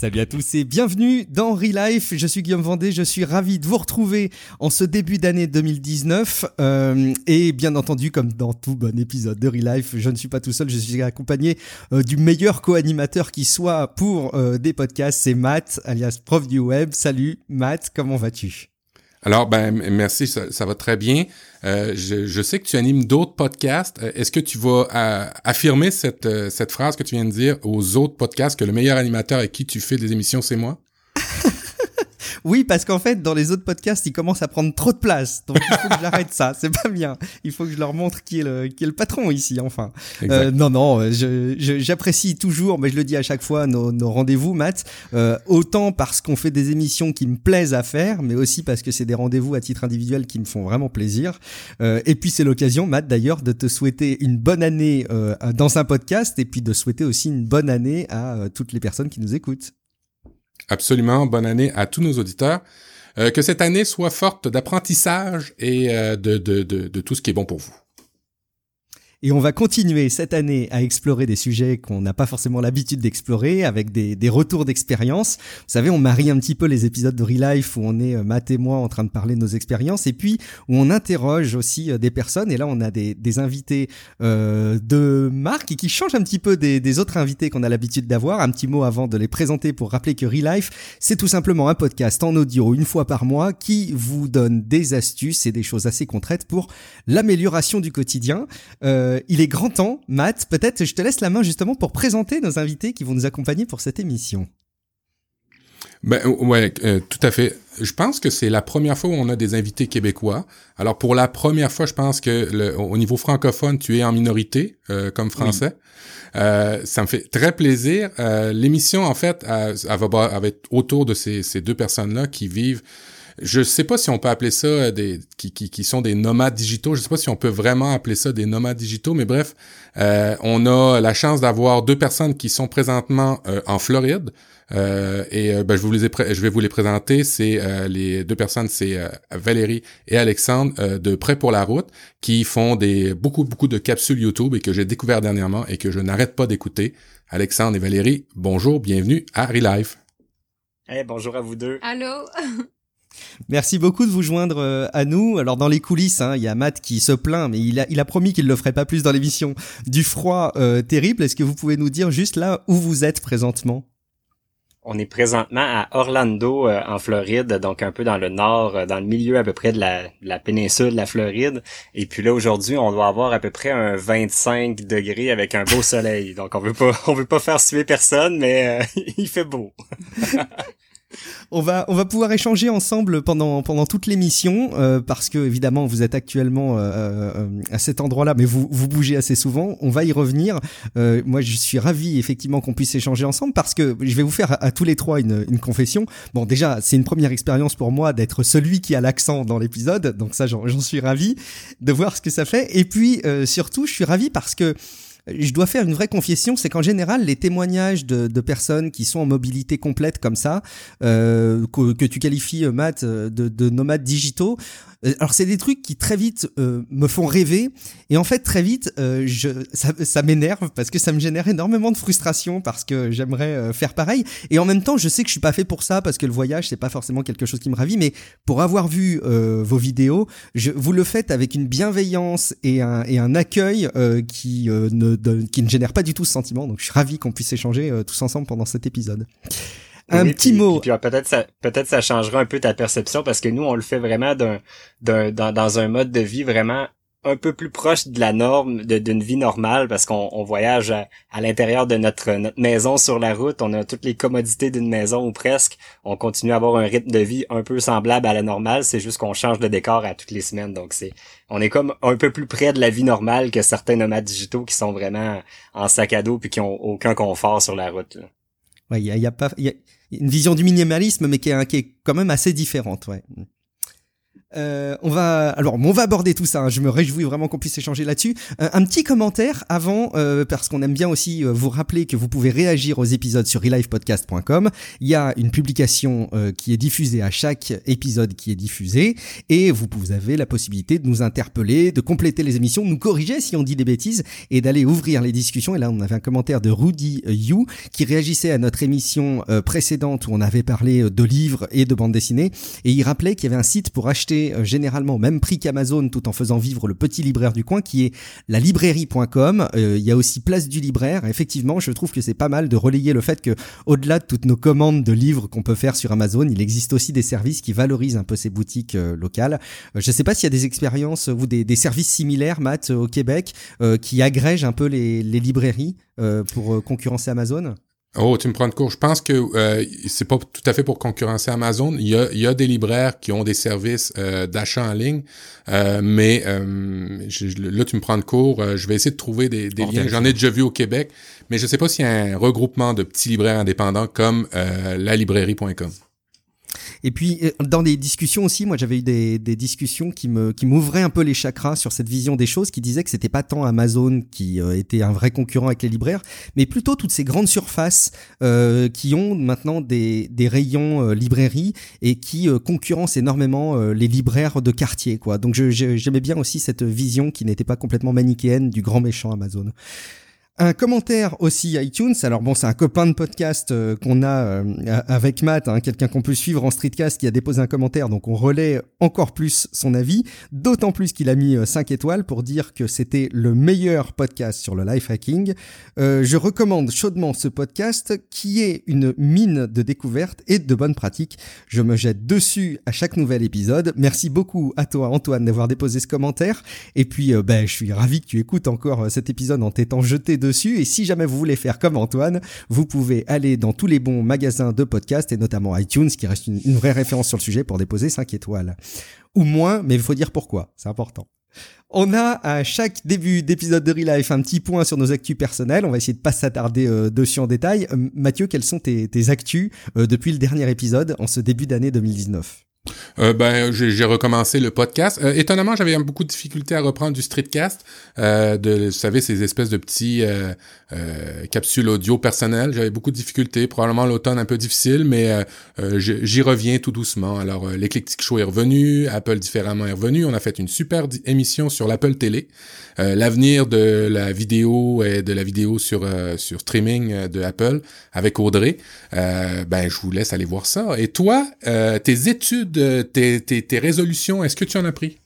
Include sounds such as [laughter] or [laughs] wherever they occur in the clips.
Salut à tous et bienvenue dans Relife. Je suis Guillaume Vendée, je suis ravi de vous retrouver en ce début d'année 2019. Euh, et bien entendu, comme dans tout bon épisode de Relife, je ne suis pas tout seul, je suis accompagné euh, du meilleur co-animateur qui soit pour euh, des podcasts, c'est Matt, alias prof du web. Salut Matt, comment vas-tu? Alors, ben, merci, ça, va très bien. Euh, je, sais que tu animes d'autres podcasts. Euh, est-ce que tu vas euh, affirmer cette, cette phrase que tu viens de dire aux autres podcasts que le meilleur animateur avec qui tu fais des émissions, c'est moi? Oui, parce qu'en fait, dans les autres podcasts, ils commencent à prendre trop de place. Donc, il faut que j'arrête ça. C'est pas bien. Il faut que je leur montre qui est le, qui est le patron ici, enfin. Euh, non, non, j'apprécie toujours, mais je le dis à chaque fois, nos, nos rendez-vous, Matt. Euh, autant parce qu'on fait des émissions qui me plaisent à faire, mais aussi parce que c'est des rendez-vous à titre individuel qui me font vraiment plaisir. Euh, et puis, c'est l'occasion, Matt, d'ailleurs, de te souhaiter une bonne année euh, dans un podcast et puis de souhaiter aussi une bonne année à euh, toutes les personnes qui nous écoutent. Absolument. Bonne année à tous nos auditeurs. Euh, que cette année soit forte d'apprentissage et euh, de, tout ce qui est bon pour vous. Et on va continuer cette année à explorer des sujets qu'on n'a pas forcément l'habitude d'explorer, avec des, des retours d'expérience. Vous savez, on marie un petit peu les épisodes de Real Life où on est, euh, Matt et moi, en train de parler de nos expériences, et puis où on interroge aussi euh, des personnes. Et là, on a des, des invités euh, de marque qui changent un petit peu des, des autres invités qu'on a l'habitude d'avoir. Un petit mot avant de les présenter pour rappeler que Real Life, c'est tout simplement un podcast en audio une fois par mois qui vous donne des astuces et des choses assez concrètes pour l'amélioration du quotidien. Euh, euh, il est grand temps, Matt, peut-être je te laisse la main justement pour présenter nos invités qui vont nous accompagner pour cette émission. Ben ouais, euh, tout à fait. Je pense que c'est la première fois où on a des invités québécois. Alors pour la première fois, je pense que le, au niveau francophone, tu es en minorité euh, comme français. ça me fait très plaisir. L'émission, en fait, elle, va, être autour de ces, ces deux personnes-là qui vivent je sais pas si on peut appeler ça euh, des qui, qui, qui, sont des nomades digitaux. Je sais pas si on peut vraiment appeler ça des nomades digitaux, mais bref, euh, on a la chance d'avoir deux personnes qui sont présentement euh, en Floride. Euh, et ben, je, vous les je vais vous les présenter. C'est les deux personnes, c'est Valérie et Alexandre de Prêt pour la route, qui font des beaucoup beaucoup de capsules YouTube et que j'ai découvert dernièrement et que je n'arrête pas d'écouter. Alexandre et Valérie, bonjour, bienvenue à Relife. Hey, bonjour à vous deux. Allô? [laughs] Merci beaucoup de vous joindre euh, à nous. Alors dans les coulisses, hein, il y a Matt qui se plaint, mais il a, il a promis qu'il ne le ferait pas plus dans l'émission du froid euh, terrible. Est-ce que vous pouvez nous dire juste là où vous êtes présentement? On est présentement à Orlando, euh, en Floride, donc un peu dans le nord, dans le milieu à peu près de la, la péninsule de la Floride. Et puis là, aujourd'hui, on doit avoir à peu près un 25 degrés avec un beau soleil. Donc on veut pas, [laughs] on veut pas faire suer personne, mais [laughs] il fait beau. [laughs] on va on va pouvoir échanger ensemble pendant pendant toute l'émission euh, parce que évidemment vous êtes actuellement euh, euh, à cet endroit-là, mais vous vous bougez assez souvent. On va y revenir. moi, je suis ravi effectivement qu'on puisse échanger ensemble parce que je vais vous faire à, tous les trois une, une confession. Bon, déjà, c'est une première expérience pour moi d'être celui qui a l'accent dans l'épisode, donc ça, j'en suis ravi de voir ce que ça fait. Et puis surtout, je suis ravi parce que je dois faire une vraie confession, c'est qu'en général, les témoignages de, personnes qui sont en mobilité complète comme ça, euh, que, tu qualifies, euh, Matt, euh, de, de nomades digitaux, alors c'est des trucs qui très vite me font rêver. Et en fait très vite ça, m'énerve parce que ça me génère énormément de frustration parce que j'aimerais faire pareil. Et en même temps je sais que je suis pas fait pour ça parce que le voyage c'est pas forcément quelque chose qui me ravit. Mais pour avoir vu vos vidéos vous le faites avec une bienveillance et un accueil qui ne qui ne génère pas du tout ce sentiment donc je suis ravi qu'on puisse échanger tous ensemble pendant cet épisode un petit mot. Puis, peut-être ça, peut-être ça changera un peu ta perception parce que nous on le fait vraiment d'un, d'un, dans, dans un mode de vie vraiment un peu plus proche de la norme d'une vie normale parce qu'on on voyage à, l'intérieur de notre, maison sur la route, on a toutes les commodités d'une maison ou presque, on continue à avoir un rythme de vie un peu semblable à la normale, c'est juste qu'on change de décor à toutes les semaines. Donc c'est on est comme un peu plus près de la vie normale que certains nomades digitaux qui sont vraiment en sac à dos puis qui ont aucun confort sur la route. Il y a, y a une vision du minimalisme, mais qui est, qui est quand même assez différente, ouais. Euh, on va alors on va aborder tout ça. Hein. Je me réjouis vraiment qu'on puisse échanger là-dessus. Euh, un petit commentaire avant euh, parce qu'on aime bien aussi euh, vous rappeler que vous pouvez réagir aux épisodes sur relivepodcast.com. Il y a une publication qui est diffusée à chaque épisode qui est diffusé et vous, vous avez la possibilité de nous interpeller, de compléter les émissions, de nous corriger si on dit des bêtises et d'aller ouvrir les discussions. Et là on avait un commentaire de Rudy You qui réagissait à notre émission précédente où on avait parlé de livres et de bandes dessinées et il rappelait qu'il y avait un site pour acheter euh, généralement au même prix qu'Amazon tout en faisant vivre le petit libraire du coin qui est la librairie.com. Euh, il y a aussi Place du libraire. Effectivement, je trouve que c'est pas mal de relayer le fait que au-delà de toutes nos commandes de livres qu'on peut faire sur Amazon, il existe aussi des services qui valorisent un peu ces boutiques euh, locales. je sais pas s'il y a des expériences ou des, services similaires, Matt, au Québec, qui agrègent un peu les librairies pour concurrencer Amazon. Oh, tu me prends de court. Je pense que euh, c'est pas tout à fait pour concurrencer Amazon. Il y a, il y a des libraires qui ont des services euh, d'achat en ligne, euh, mais euh, là tu me prends de court. je vais essayer de trouver des, des liens. J'en ai déjà vu au Québec, mais je sais pas s'il y a un regroupement de petits libraires indépendants comme la librairie.com. Et puis euh, dans des discussions aussi, moi j'avais eu des, des, discussions qui me qui m'ouvraient un peu les chakras sur cette vision des choses, qui disaient que c'était pas tant Amazon qui euh, était un vrai concurrent avec les libraires, mais plutôt toutes ces grandes surfaces euh, qui ont maintenant des, des rayons euh, librairie et qui concurrencent énormément les libraires de quartier, quoi. Donc j'aimais bien aussi cette vision qui n'était pas complètement manichéenne du grand méchant Amazon. Un commentaire aussi iTunes. Alors bon, c'est un copain de podcast euh, qu'on a euh, avec Matt, hein, quelqu'un qu'on peut suivre en streetcast qui a déposé un commentaire, donc on relaie encore plus son avis, d'autant plus qu'il a mis 5 euh, étoiles pour dire que c'était le meilleur podcast sur le life hacking. je recommande chaudement ce podcast qui est une mine de découvertes et de bonnes pratiques. Je me jette dessus à chaque nouvel épisode. Merci beaucoup à toi Antoine d'avoir déposé ce commentaire. Et puis ben, je suis ravi que tu écoutes encore cet épisode en t'étant jeté de Et si jamais vous voulez faire comme Antoine, vous pouvez aller dans tous les bons magasins de podcast et notamment iTunes, qui reste une, vraie référence sur le sujet pour déposer 5 étoiles. Ou moins, mais il faut dire pourquoi. C'est important. On a à chaque début d'épisode de Relife un petit point sur nos actus personnels. On va essayer de pas s'attarder euh, dessus en détail. Euh, Mathieu, quels sont tes, actus euh, depuis le dernier épisode en ce début d'année 2019 euh, ben, j'ai recommencé le podcast. Euh, étonnamment, j'avais beaucoup de difficultés à reprendre du streetcast, euh, de, vous savez, ces espèces de petits capsules audio personnelles. J'avais beaucoup de difficultés. Probablement l'automne un peu difficile, mais j'y reviens tout doucement. Alors, l'éclectique show est revenu, Apple différemment est revenu. On a fait une super émission sur l'Apple Télé. Euh, l'avenir de la vidéo et de la vidéo sur euh, streaming euh, de Apple avec Audrey. ben, je vous laisse aller voir ça. Et toi, tes études, tes résolutions, est-ce que tu en as pris?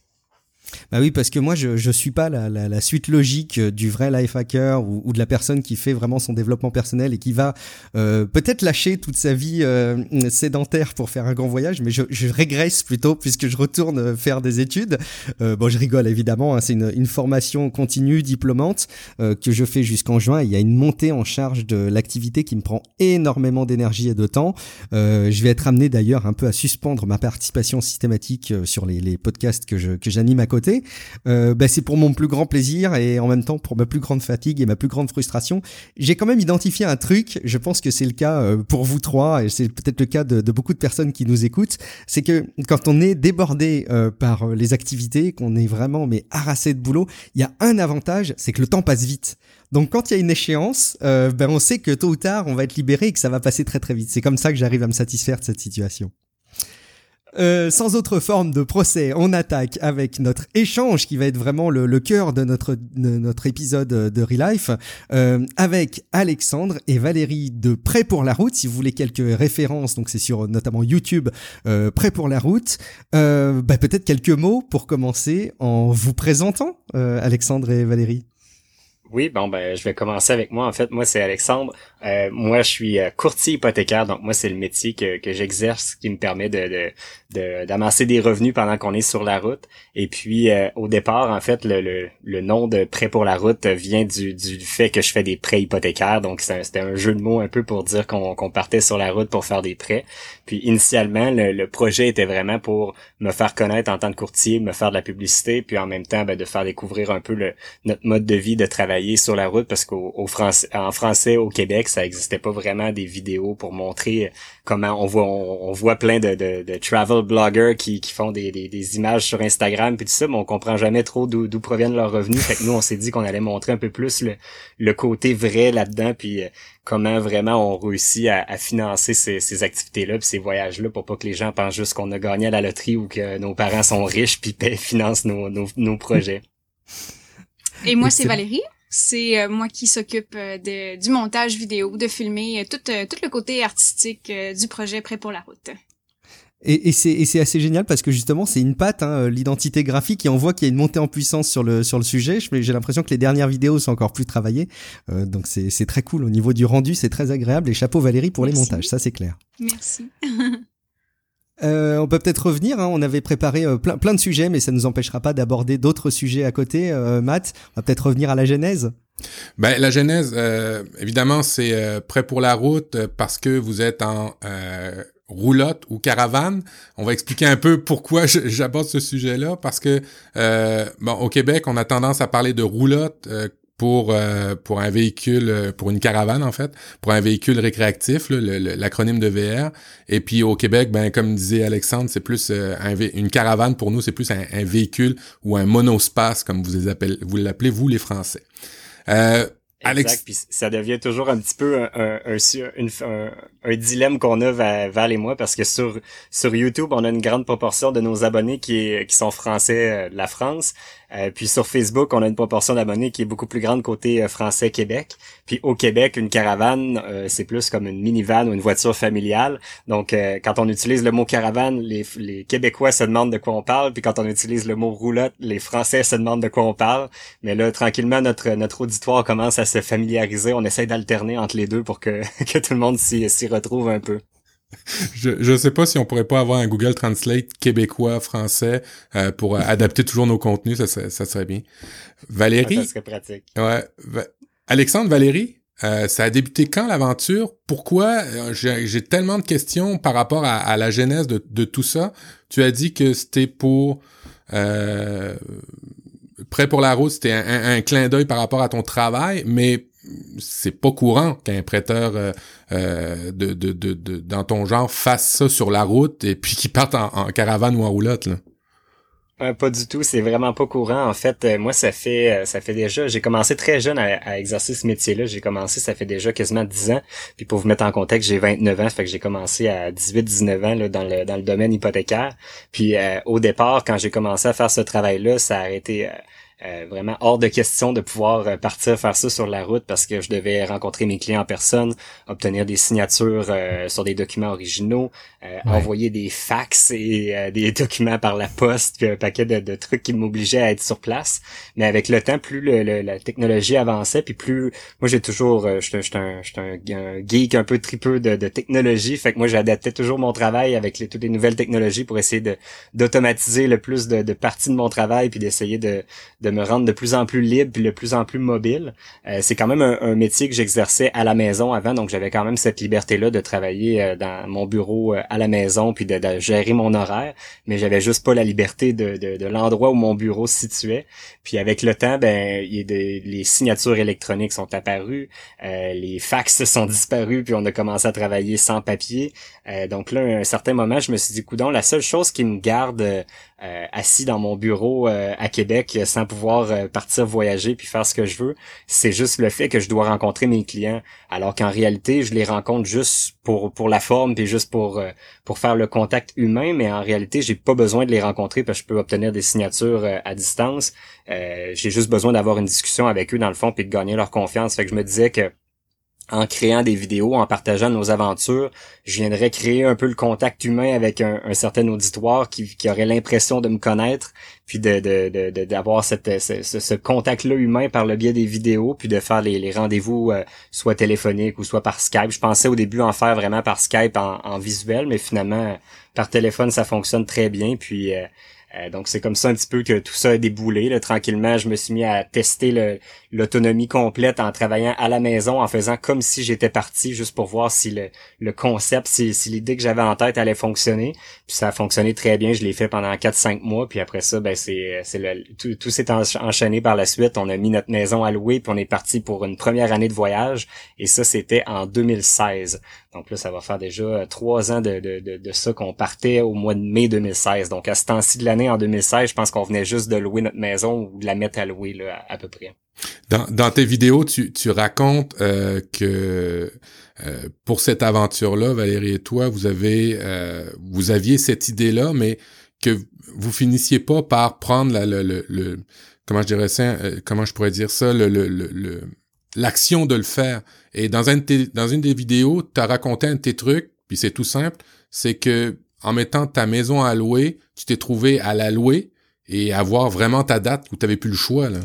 Bah oui, parce que moi, je je suis pas la, la, la suite logique euh, du vrai life hacker ou, ou, de la personne qui fait vraiment son développement personnel et qui va euh, peut-être lâcher toute sa vie euh, sédentaire pour faire un grand voyage, mais je, je régresse plutôt puisque je retourne faire des études. Euh, bon, je rigole évidemment, hein, c'est une, une, formation continue, diplômante euh, que je fais jusqu'en juin. Il y a une montée en charge de l'activité qui me prend énormément d'énergie et de temps. je vais être amené d'ailleurs un peu à suspendre ma participation systématique sur les, les podcasts que je que j'anime à côté euh, bah, c'est pour mon plus grand plaisir et en même temps pour ma plus grande fatigue et ma plus grande frustration. J'ai quand même identifié un truc, je pense que c'est le cas euh, pour vous trois et c'est peut-être le cas de, beaucoup de personnes qui nous écoutent, c'est que quand on est débordé euh, par les activités, qu'on est vraiment mais harassé de boulot, il y a un avantage, c'est que le temps passe vite. Donc quand il y a une échéance, ben on sait que tôt ou tard on va être libéré et que ça va passer très très vite. C'est comme ça que j'arrive à me satisfaire de cette situation. Euh, sans autre forme de procès, on attaque avec notre échange qui va être vraiment le, le cœur de notre, notre épisode de Relife euh, avec Alexandre et Valérie de Prêt pour la route. Si vous voulez quelques références, donc c'est sur notamment YouTube euh, Prêt pour la route. Euh, bah, peut-être quelques mots pour commencer en vous présentant, euh, Alexandre et Valérie. Oui, bon ben je vais commencer avec moi. En fait, moi c'est Alexandre. Euh, moi je suis euh, courtier hypothécaire, donc moi c'est le métier que, que j'exerce qui me permet de, de, d'amasser des revenus pendant qu'on est sur la route. Et puis euh, au départ, en fait, le, le, le, nom de prêt pour la route vient du, du fait que je fais des prêts hypothécaires. Donc c'était un, jeu de mots un peu pour dire qu'on, partait sur la route pour faire des prêts. Puis initialement, le, le, projet était vraiment pour me faire connaître en tant que courtier, me faire de la publicité, puis en même temps ben, de faire découvrir un peu le, notre mode de vie de travail travailler sur la route parce qu'au français, en français au Québec, ça existait pas vraiment des vidéos pour montrer comment on voit on, voit plein de, de, de, travel bloggers qui, qui font des, des, des, images sur Instagram puis tout ça, mais on comprend jamais trop d'où proviennent leurs revenus. Fait que nous, on s'est dit qu'on allait montrer un peu plus le, le côté vrai là-dedans, puis euh, comment vraiment on réussit à, à financer ces, ces activités-là, puis ces voyages-là, pour pas que les gens pensent juste qu'on a gagné à la loterie ou que nos parents sont riches puis [laughs] financent nos, nos, nos projets. Et moi, c'est Valérie? C'est euh, moi qui s'occupe euh, de, du montage vidéo, de filmer euh, tout, tout le côté artistique du projet Prêt pour la route. Et, et c'est assez génial parce que justement c'est une patte, hein, l'identité graphique, et on voit qu'il y a une montée en puissance sur le sur le sujet. J'ai l'impression que les dernières vidéos sont encore plus travaillées, donc c'est très cool au niveau du rendu, c'est très agréable. Et chapeau Valérie pour les montages, ça c'est clair. Merci. [laughs] Euh, on peut peut-être revenir. Hein. on avait préparé euh, plein, de sujets, mais ça ne nous empêchera pas d'aborder d'autres sujets à côté. Euh, Matt, on va peut-être revenir à la genèse. Ben, la genèse, euh, évidemment, c'est prêt pour la route parce que vous êtes en roulotte ou caravane. On va expliquer un peu pourquoi j'aborde ce sujet-là parce que bon, au Québec, on a tendance à parler de roulotte pour euh, pour un véhicule euh, pour une caravane en fait pour un véhicule récréatif l'acronyme de VR et puis au Québec ben comme disait Alexandre c'est plus euh, un une caravane pour nous c'est plus un, véhicule ou un monospace comme vous les appelez vous l'appelez vous les Français Exact. Puis ça devient toujours un petit peu un, un, un, dilemme qu'on a Val et moi parce que sur sur YouTube on a une grande proportion de nos abonnés qui qui sont français de la France euh, puis sur Facebook, on a une proportion d'abonnés qui est beaucoup plus grande côté euh, français Québec. Puis au Québec, une caravane, euh, c'est plus comme une minivan ou une voiture familiale. Donc quand on utilise le mot caravane, les, les, Québécois se demandent de quoi on parle. Puis quand on utilise le mot roulotte, les Français se demandent de quoi on parle. Mais là, tranquillement, notre notre auditoire commence à se familiariser. On essaie d'alterner entre les deux pour que, [laughs] que tout le monde s'y retrouve un peu je je sais pas si on pourrait pas avoir un Google Translate québécois français euh, pour euh, adapter toujours nos contenus ça serait, ça serait bien Valérie? Ça serait pratique ouais Alexandre Valérie euh, ça a débuté quand l'aventure? Pourquoi J'ai tellement de questions par rapport à, la genèse de, de, tout ça. Tu as dit que c'était pour prêt pour la route, c'était un, un, clin d'œil par rapport à ton travail, mais c'est pas courant qu'un prêteur euh, euh, de, de, de, de, dans ton genre fasse ça sur la route et puis qu'il parte en, caravane ou en roulotte. Là. Euh, pas du tout, c'est vraiment pas courant. En fait, moi, ça fait ça fait déjà, j'ai commencé très jeune à, exercer ce métier-là. J'ai commencé, ça fait déjà quasiment 10 ans. Puis pour vous mettre en contexte, j'ai 29 ans, fait que j'ai commencé à 18-19 ans là, dans le dans le domaine hypothécaire. Puis au départ, quand j'ai commencé à faire ce travail-là, ça a été euh, vraiment hors de question de pouvoir euh, partir faire ça sur la route parce que je devais rencontrer mes clients en personne, obtenir des signatures euh, sur des documents originaux, envoyer des fax et des [laughs] documents par la poste, puis un paquet de, trucs qui m'obligeaient à être sur place. Mais avec le temps, plus la technologie avançait, puis plus moi j'ai toujours, je suis un, un, geek un peu tripeux de, de technologie, fait que moi j'adaptais toujours mon travail avec les, toutes les nouvelles technologies pour essayer de d'automatiser le plus de, de parties de mon travail puis d'essayer de, de me rendre de plus en plus libre puis de plus en plus mobile. Euh, c'est quand même un, métier que j'exerçais à la maison avant, donc j'avais quand même cette liberté-là de travailler euh, dans mon bureau euh, à la maison puis de, gérer mon horaire, mais j'avais juste pas la liberté de, de, l'endroit où mon bureau se situait. Puis avec le temps, ben y a les signatures électroniques sont apparues, les fax [laughs] sont disparus, puis on a commencé à travailler sans papier. donc là, à un certain moment, je me suis dit, coudon, la seule chose qui me garde euh, assis dans mon bureau euh, à Québec sans pouvoir euh, partir voyager puis faire ce que je veux. C'est juste le fait que je dois rencontrer mes clients, alors qu'en réalité, je les rencontre juste pour pour la forme puis juste pour pour faire le contact humain, mais en réalité, j'ai pas besoin de les rencontrer parce que je peux obtenir des signatures à distance. j'ai juste besoin d'avoir une discussion avec eux dans le fond puis de gagner leur confiance. Fait que je me disais que en créant des vidéos, en partageant nos aventures, je viendrais créer un peu le contact humain avec un, certain auditoire qui, aurait l'impression de me connaître, puis de d'avoir cette, ce, contact-là humain par le biais des vidéos, puis de faire les, rendez-vous euh, soit téléphoniques ou soit par Skype. Je pensais au début en faire vraiment par Skype en, visuel, mais finalement par téléphone ça fonctionne très bien. Puis euh, Euh, donc c'est comme ça un petit peu que tout ça a déboulé. Là. Tranquillement, je me suis mis à tester l'autonomie complète en travaillant à la maison, en faisant comme si j'étais parti, juste pour voir si le, le concept, si, si l'idée que j'avais en tête allait fonctionner. Puis ça a fonctionné très bien. Je l'ai fait pendant 4-5 mois. Puis après ça, ben c'est, tout, tout s'est enchaîné par la suite. On a mis notre maison à louer, puis on est parti pour une première année de voyage. Et ça, c'était en 2016. Donc là, ça va faire déjà trois ans de, de, de, de ça qu'on partait au mois de mai 2016. Donc à ce temps-ci de l'année, en 2016, je pense qu'on venait juste de louer notre maison ou de la mettre à louer là, à, peu près. Dans, dans tes vidéos, tu, tu racontes euh, que euh, pour cette aventure-là, Valérie et toi, vous avez euh, vous aviez cette idée-là, mais que vous finissiez pas par prendre la, le, le, comment je dirais ça, comment je pourrais dire ça, le, le, l'action de le faire. Et dans, un dans une des vidéos, tu as raconté un de tes trucs, puis c'est tout simple, c'est que en mettant ta maison à louer, tu t'es trouvé à la louer et avoir vraiment ta date où tu n'avais plus le choix. Là.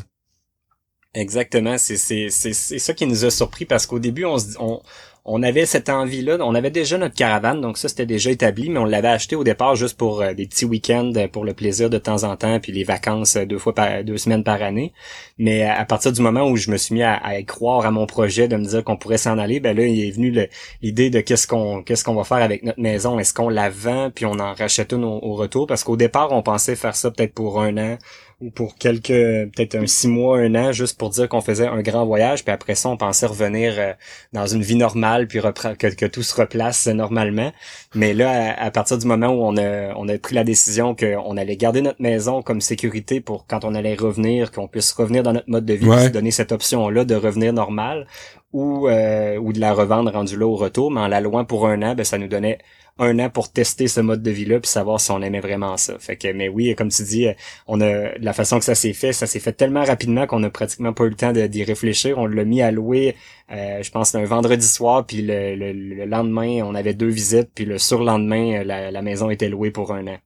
Exactement, c'est ça qui nous a surpris parce qu'au début on, on on avait cette envie-là. On avait déjà notre caravane, donc ça c'était déjà établi, mais on l'avait acheté au départ juste pour euh, des petits week-ends, euh, pour le plaisir de temps en temps, puis les vacances euh, deux fois par deux semaines par année. Mais à partir du moment où je me suis mis à, croire à mon projet, de me dire qu'on pourrait s'en aller, ben là il est venu l'idée de qu'est-ce qu'on qu'est-ce qu'on va faire avec notre maison? Est-ce qu'on la vend puis on en rachète une au retour? Parce qu'au départ on pensait faire ça peut-être pour un an ou pour quelques peut-être un six mois, un an, juste pour dire qu'on faisait un grand voyage, puis après ça, on pensait revenir euh, dans une vie normale, puis que, que, tout se replace normalement. Mais là, à, partir du moment où on a, on a pris la décision qu'on allait garder notre maison comme sécurité pour quand on allait revenir, qu'on puisse revenir dans notre mode de vie, se donner cette option-là de revenir normal, ou, euh, ou de la revendre rendu là au retour, mais en la louant pour un an, ben, ça nous donnait un an pour tester ce mode de vie-là puis savoir si on aimait vraiment ça. Fait que, mais oui, comme tu dis, on a la façon que ça s'est fait, ça s'est fait tellement rapidement qu'on a pratiquement pas eu le temps d'y réfléchir. On l'a mis à louer, euh, je pense, un vendredi soir, puis le, lendemain, on avait deux visites, puis le surlendemain, la, la maison était louée pour un an.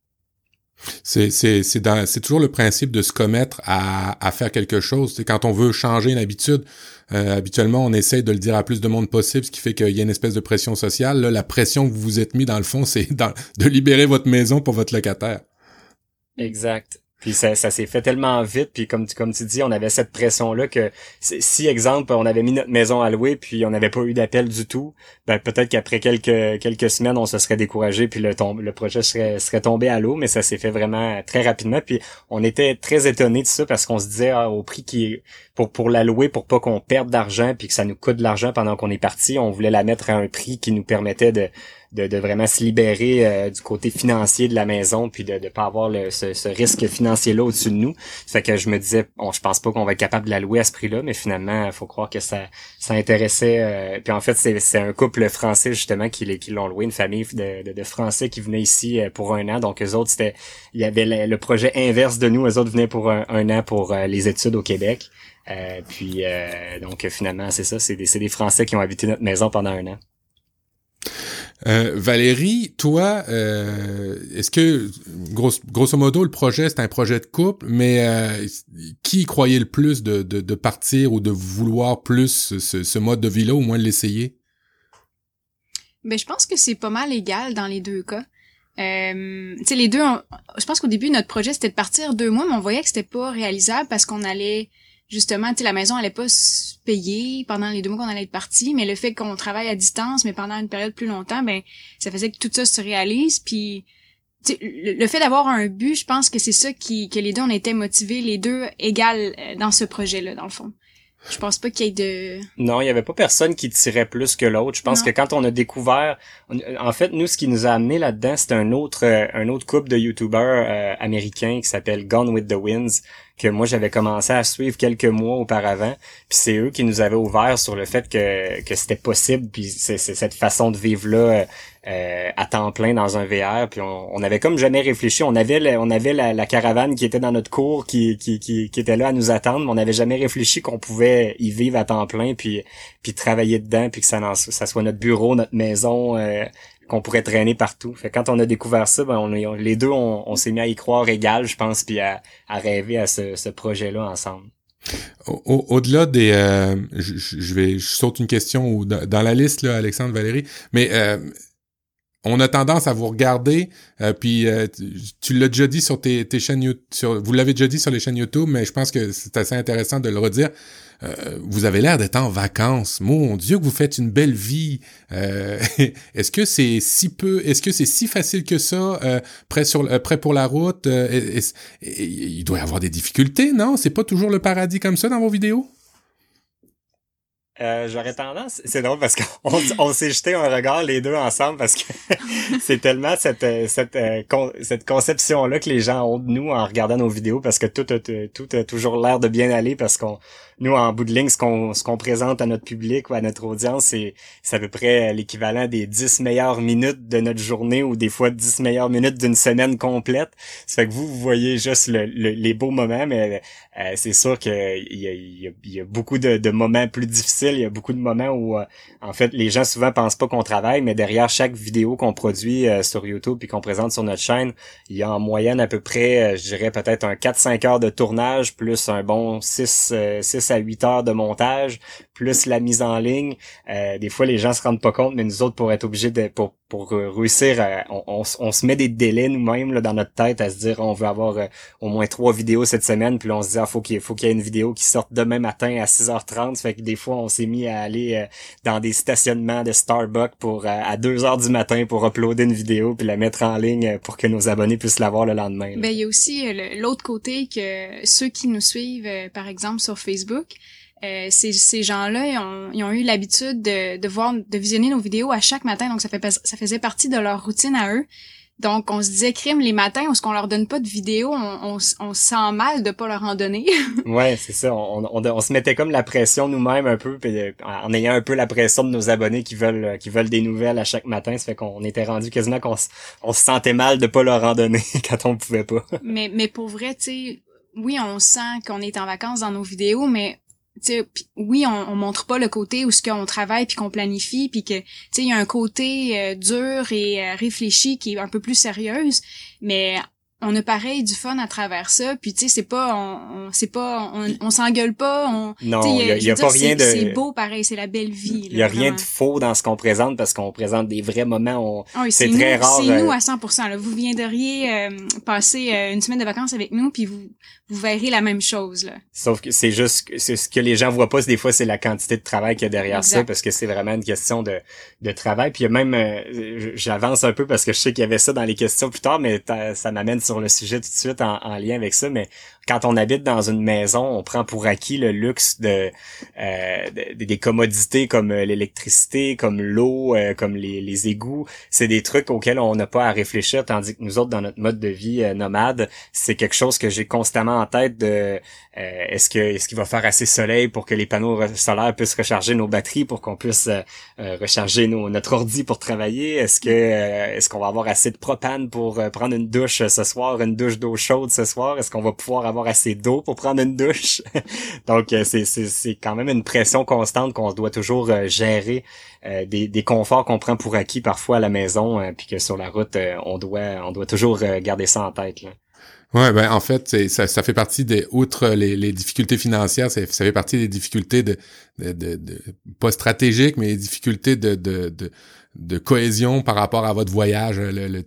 C'est toujours le principe de se commettre à à faire quelque chose. C'est quand on veut changer une habitude, euh, habituellement, on essaye de le dire à plus de monde possible, ce qui fait qu'il y a une espèce de pression sociale. La pression que vous vous êtes mis, dans le fond, [laughs] c'est de libérer votre maison pour votre locataire. Exact. Puis ça, ça s'est fait tellement vite, puis comme tu, comme tu dis, on avait cette pression-là que si, exemple, on avait mis notre maison à louer, puis on n'avait pas eu d'appel du tout, ben peut-être qu'après quelques quelques semaines, on se serait découragé, puis le, le projet serait, serait tombé à l'eau, mais ça s'est fait vraiment très rapidement. Puis on était très étonnés de ça parce qu'on se disait ah, au prix qui pour pour la louer, pour pas qu'on perde d'argent, puis que ça nous coûte de l'argent pendant qu'on est parti, on voulait la mettre à un prix qui nous permettait de de, vraiment se libérer euh, du côté financier de la maison puis de ne pas avoir ce, risque financier là au-dessus de nous. Fait que je me disais bon, je pense pas qu'on va être capable de la louer à ce prix-là, mais finalement, il faut croire que ça ça intéressait euh, puis en fait, c'est un couple français justement qui l'ont loué, une famille de, français qui venaient ici euh, pour un an. Donc eux autres, c'était il y avait le, projet inverse de nous, eux autres venaient pour un, un an pour les études au Québec. puis donc finalement, c'est ça, c'est des, des Français qui ont habité notre maison pendant un an. Euh, Valérie, toi, euh, est-ce que, grosso modo, le projet, c'est un projet de couple, mais euh, qui croyait le plus de, partir ou de vouloir plus ce, mode de vie-là, au moins l'essayer? Ben, je pense que c'est pas mal égal dans les deux cas. Tu sais, les deux, je pense qu'au début, notre projet, c'était de partir deux mois, mais on voyait que c'était pas réalisable parce qu'on allait justement, tu la maison allait pas se payer pendant les deux mois qu'on allait être parti, mais le fait qu'on travaille à distance, mais pendant une période plus longtemps, ben ça faisait que tout ça se réalise. Puis le, le fait d'avoir un but, je pense que c'est ça qui que les deux on était motivés, les deux égales euh, dans ce projet-là, dans le fond. Je pense pas qu'il y ait de... Non, il y avait pas personne qui tirait plus que l'autre. Je pense que quand on a découvert... En fait, nous, ce qui nous a amené là-dedans, c'est un autre euh, un autre couple de YouTubers euh, américains qui s'appelle Gone with the Winds, que moi, j'avais commencé à suivre quelques mois auparavant. Puis c'est eux qui nous avaient ouvert sur le fait que, que c'était possible, puis c'est cette façon de vivre-là euh, à temps plein dans un VR. Puis on, on avait comme jamais réfléchi. On avait, on avait la, caravane qui était dans notre cours, qui, qui, qui, qui était là à nous attendre, mais on n'avait jamais réfléchi qu'on pouvait y vivre à temps plein, puis, puis travailler dedans, puis que ça, ça soit notre bureau, notre maison, euh, qu'on pourrait traîner partout. Fait quand on a découvert ça, ben on, les deux, on, s'est mis à y croire égal, je pense, puis à, rêver à ce, projet-là ensemble. Au-delà des, euh, je, vais, je saute une question dans la liste là, Alexandre Valérie, mais euh, on a tendance à vous regarder, euh, puis tu l'as déjà dit sur tes, chaînes YouTube, vous l'avez déjà dit sur les chaînes YouTube, mais je pense que c'est assez intéressant de le redire. Euh, vous avez l'air d'être en vacances. Mon Dieu, que vous faites une belle vie. [laughs] est-ce que c'est si peu, est-ce que c'est si facile que ça, prêt sur, prêt pour la route? Il doit y avoir des difficultés, non? C'est pas toujours le paradis comme ça dans vos vidéos? Euh, J'aurais tendance. C'est drôle parce qu'on [laughs] on, s'est jeté un regard les deux ensemble parce que [laughs] c'est tellement cette euh, cette euh, cette conception là que les gens ont de nous en regardant nos vidéos parce que tout a, tout a toujours l'air de bien aller parce qu'on nous, en bout de ligne, ce qu'on ce qu'on présente à notre public ou à notre audience, c'est à peu près l'équivalent des 10 meilleures minutes de notre journée ou des fois 10 meilleures minutes d'une semaine complète. Ça fait que vous, vous voyez juste le, les beaux moments, mais euh, c'est sûr qu'il y a, y, a, y a beaucoup de, de, moments plus difficiles. Il y a beaucoup de moments où, euh, en fait, les gens souvent pensent pas qu'on travaille, mais derrière chaque vidéo qu'on produit euh, sur YouTube puis qu'on présente sur notre chaîne, il y a en moyenne à peu près, je dirais peut-être un 4-5 heures de tournage plus un bon 6, 6 à 8 heures de montage, plus la mise en ligne. Euh, des fois, les gens se rendent pas compte, mais nous autres, pour être obligés de, pour, pour réussir, on, on, se met des délais nous-mêmes dans notre tête à se dire, on veut avoir euh, au moins trois vidéos cette semaine, puis là, on se dit, ah, faut qu'il faut qu'il y ait une vidéo qui sorte demain matin à 6h30. fait que des fois, on s'est mis à aller euh, dans des stationnements de Starbucks pour à 2h du matin pour uploader une vidéo puis la mettre en ligne pour que nos abonnés puissent la voir le lendemain. Ben, il y a aussi l'autre côté que ceux qui nous suivent, par exemple, sur Facebook, euh, ces, ces gens-là, ils ont, ils ont, eu l'habitude de, de voir, de visionner nos vidéos à chaque matin, donc ça, fait, ça faisait partie de leur routine à eux. Donc, on se disait, crime, les matins où ce qu'on leur donne pas de vidéos, on, on, on sent mal de pas leur en donner. [laughs] ouais, c'est ça. On, on, on, se mettait comme la pression nous-mêmes un peu, euh, en ayant un peu la pression de nos abonnés qui veulent qui veulent des nouvelles à chaque matin. Ça fait qu'on était rendu quasiment qu'on on se sentait mal de pas leur en donner [laughs] quand on pouvait pas. mais, mais pour vrai, tu sais, oui, on sent qu'on est en vacances dans nos vidéos, mais T'sais, oui, on, on montre pas le côté où ce qu'on travaille puis qu'on planifie puis que tu sais il y a un côté euh, dur et euh, réfléchi qui est un peu plus sérieuse, mais on a pareil du fun à travers ça puis tu sais c'est pas on, on c'est pas on, on s'engueule pas on non il y a, y a pas rien de c'est beau pareil c'est la belle vie il y a rien de faux dans ce qu'on présente parce qu'on présente des vrais moments on c'est très rare c'est nous euh, à 100% là. Vous viendriez euh, passer euh, une semaine de vacances avec nous puis vous vous verrez la même chose là. Sauf que c'est juste c'est ce que les gens voient pas des fois c'est la quantité de travail qu'il y a derrière ça parce que c'est vraiment une question de de travail. Puis il y a même j'avance un peu parce que je sais qu'il y avait ça dans les questions plus tard mais ça m'amène sur le sujet tout de suite en, lien avec ça, mais quand on habite dans une maison, on prend pour acquis le luxe de, euh, des commodités comme euh, l'électricité, comme l'eau, euh, comme les, les égouts. C'est des trucs auxquels on n'a pas à réfléchir, tandis que nous autres, dans notre mode de vie nomade, c'est quelque chose que j'ai constamment en tête de est-ce que est-ce qu'il va faire assez soleil pour que les panneaux solaires puissent recharger nos batteries pour qu'on puisse recharger nos, notre ordi pour travailler? Est-ce que est-ce qu'on va avoir assez de propane pour prendre une douche ce soir, une douche d'eau chaude ce soir? Est-ce qu'on va pouvoir avoir assez d'eau pour prendre une douche. [laughs] Donc euh, c'est c'est quand même une pression constante qu'on doit toujours euh, gérer euh, des, des conforts qu'on prend pour acquis parfois à la maison puis que sur la route on doit on doit toujours garder ça en tête. Là. Ouais, ben en fait, ça, ça fait partie des outre les, les difficultés financières, ça, ça fait partie des difficultés de, de, de, de pas stratégiques, mais les difficultés de, de, de de cohésion par rapport à votre voyage, le, le,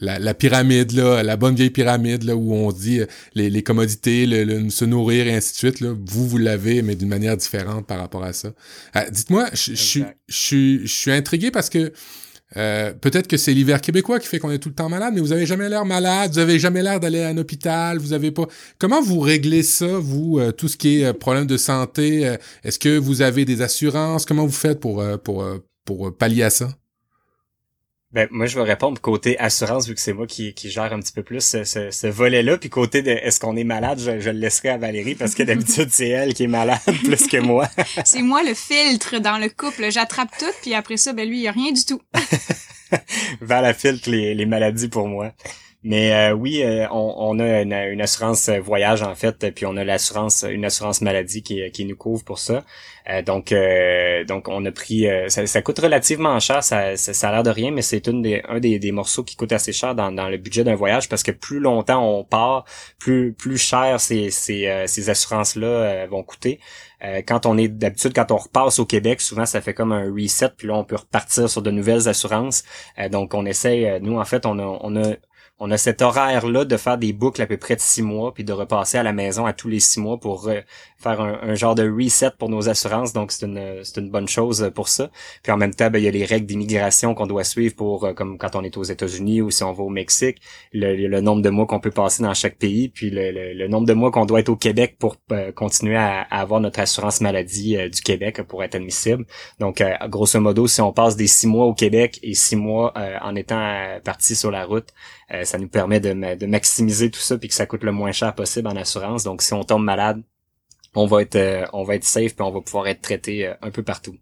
la, la, pyramide, là, la bonne vieille pyramide là, où on dit les, les commodités, le, se nourrir et ainsi de suite. Là, vous, vous l'avez, mais d'une manière différente par rapport à ça. Euh, dites-moi, je suis je suis intrigué parce que euh, peut-être que c'est l'hiver québécois qui fait qu'on est tout le temps malade, mais vous avez jamais l'air malade, vous avez jamais l'air d'aller à un hôpital, vous avez pas. Comment vous réglez ça, vous, tout ce qui est problème de santé Est-ce que vous avez des assurances? Comment vous faites pour pour pour pallier à ça? Ben, moi, je vais répondre côté assurance, vu que c'est moi qui, qui gère un petit peu plus ce, ce, volet-là. Puis côté de est-ce qu'on est malade, je, je, le laisserai à Valérie parce que d'habitude, c'est elle qui est malade [laughs] plus que moi. [laughs] c'est moi le filtre dans le couple. J'attrape tout, puis après ça, ben lui, il y a rien du tout. [laughs] Val la filtre les, les maladies pour moi. Mais euh, oui, euh, on, on, a une, assurance voyage en fait, puis on a l'assurance, une assurance maladie qui, qui nous couvre pour ça. Euh, donc, donc on a pris, ça, ça, coûte relativement cher, ça, ça, a l'air de rien, mais c'est une des, un des, des, morceaux qui coûte assez cher dans, dans le budget d'un voyage parce que plus longtemps on part, plus plus cher ces, ces, ces assurances là vont coûter. quand on est d'habitude, quand on repasse au Québec, souvent ça fait comme un reset, puis là on peut repartir sur de nouvelles assurances. donc on essaie, nous en fait, on a, on a on a cet horaire-là de faire des boucles à peu près de six mois, puis de repasser à la maison à tous les six mois pour euh, faire un, genre de reset pour nos assurances. Donc c'est une c'est une bonne chose pour ça. Puis en même temps, ben, il y a les règles d'immigration qu'on doit suivre pour euh, comme quand on est aux États-Unis ou si on va au Mexique, le, nombre de mois qu'on peut passer dans chaque pays, puis le, nombre de mois qu'on doit être au Québec pour euh, continuer à, avoir notre assurance maladie du Québec pour être admissible. Donc grosso modo, si on passe des six mois au Québec et six mois en étant parti sur la route, euh, ça nous permet de, de, maximiser tout ça puis que ça coûte le moins cher possible en assurance. Donc si on tombe malade, on va être euh, on va être safe puis on va pouvoir être traité euh, un peu partout.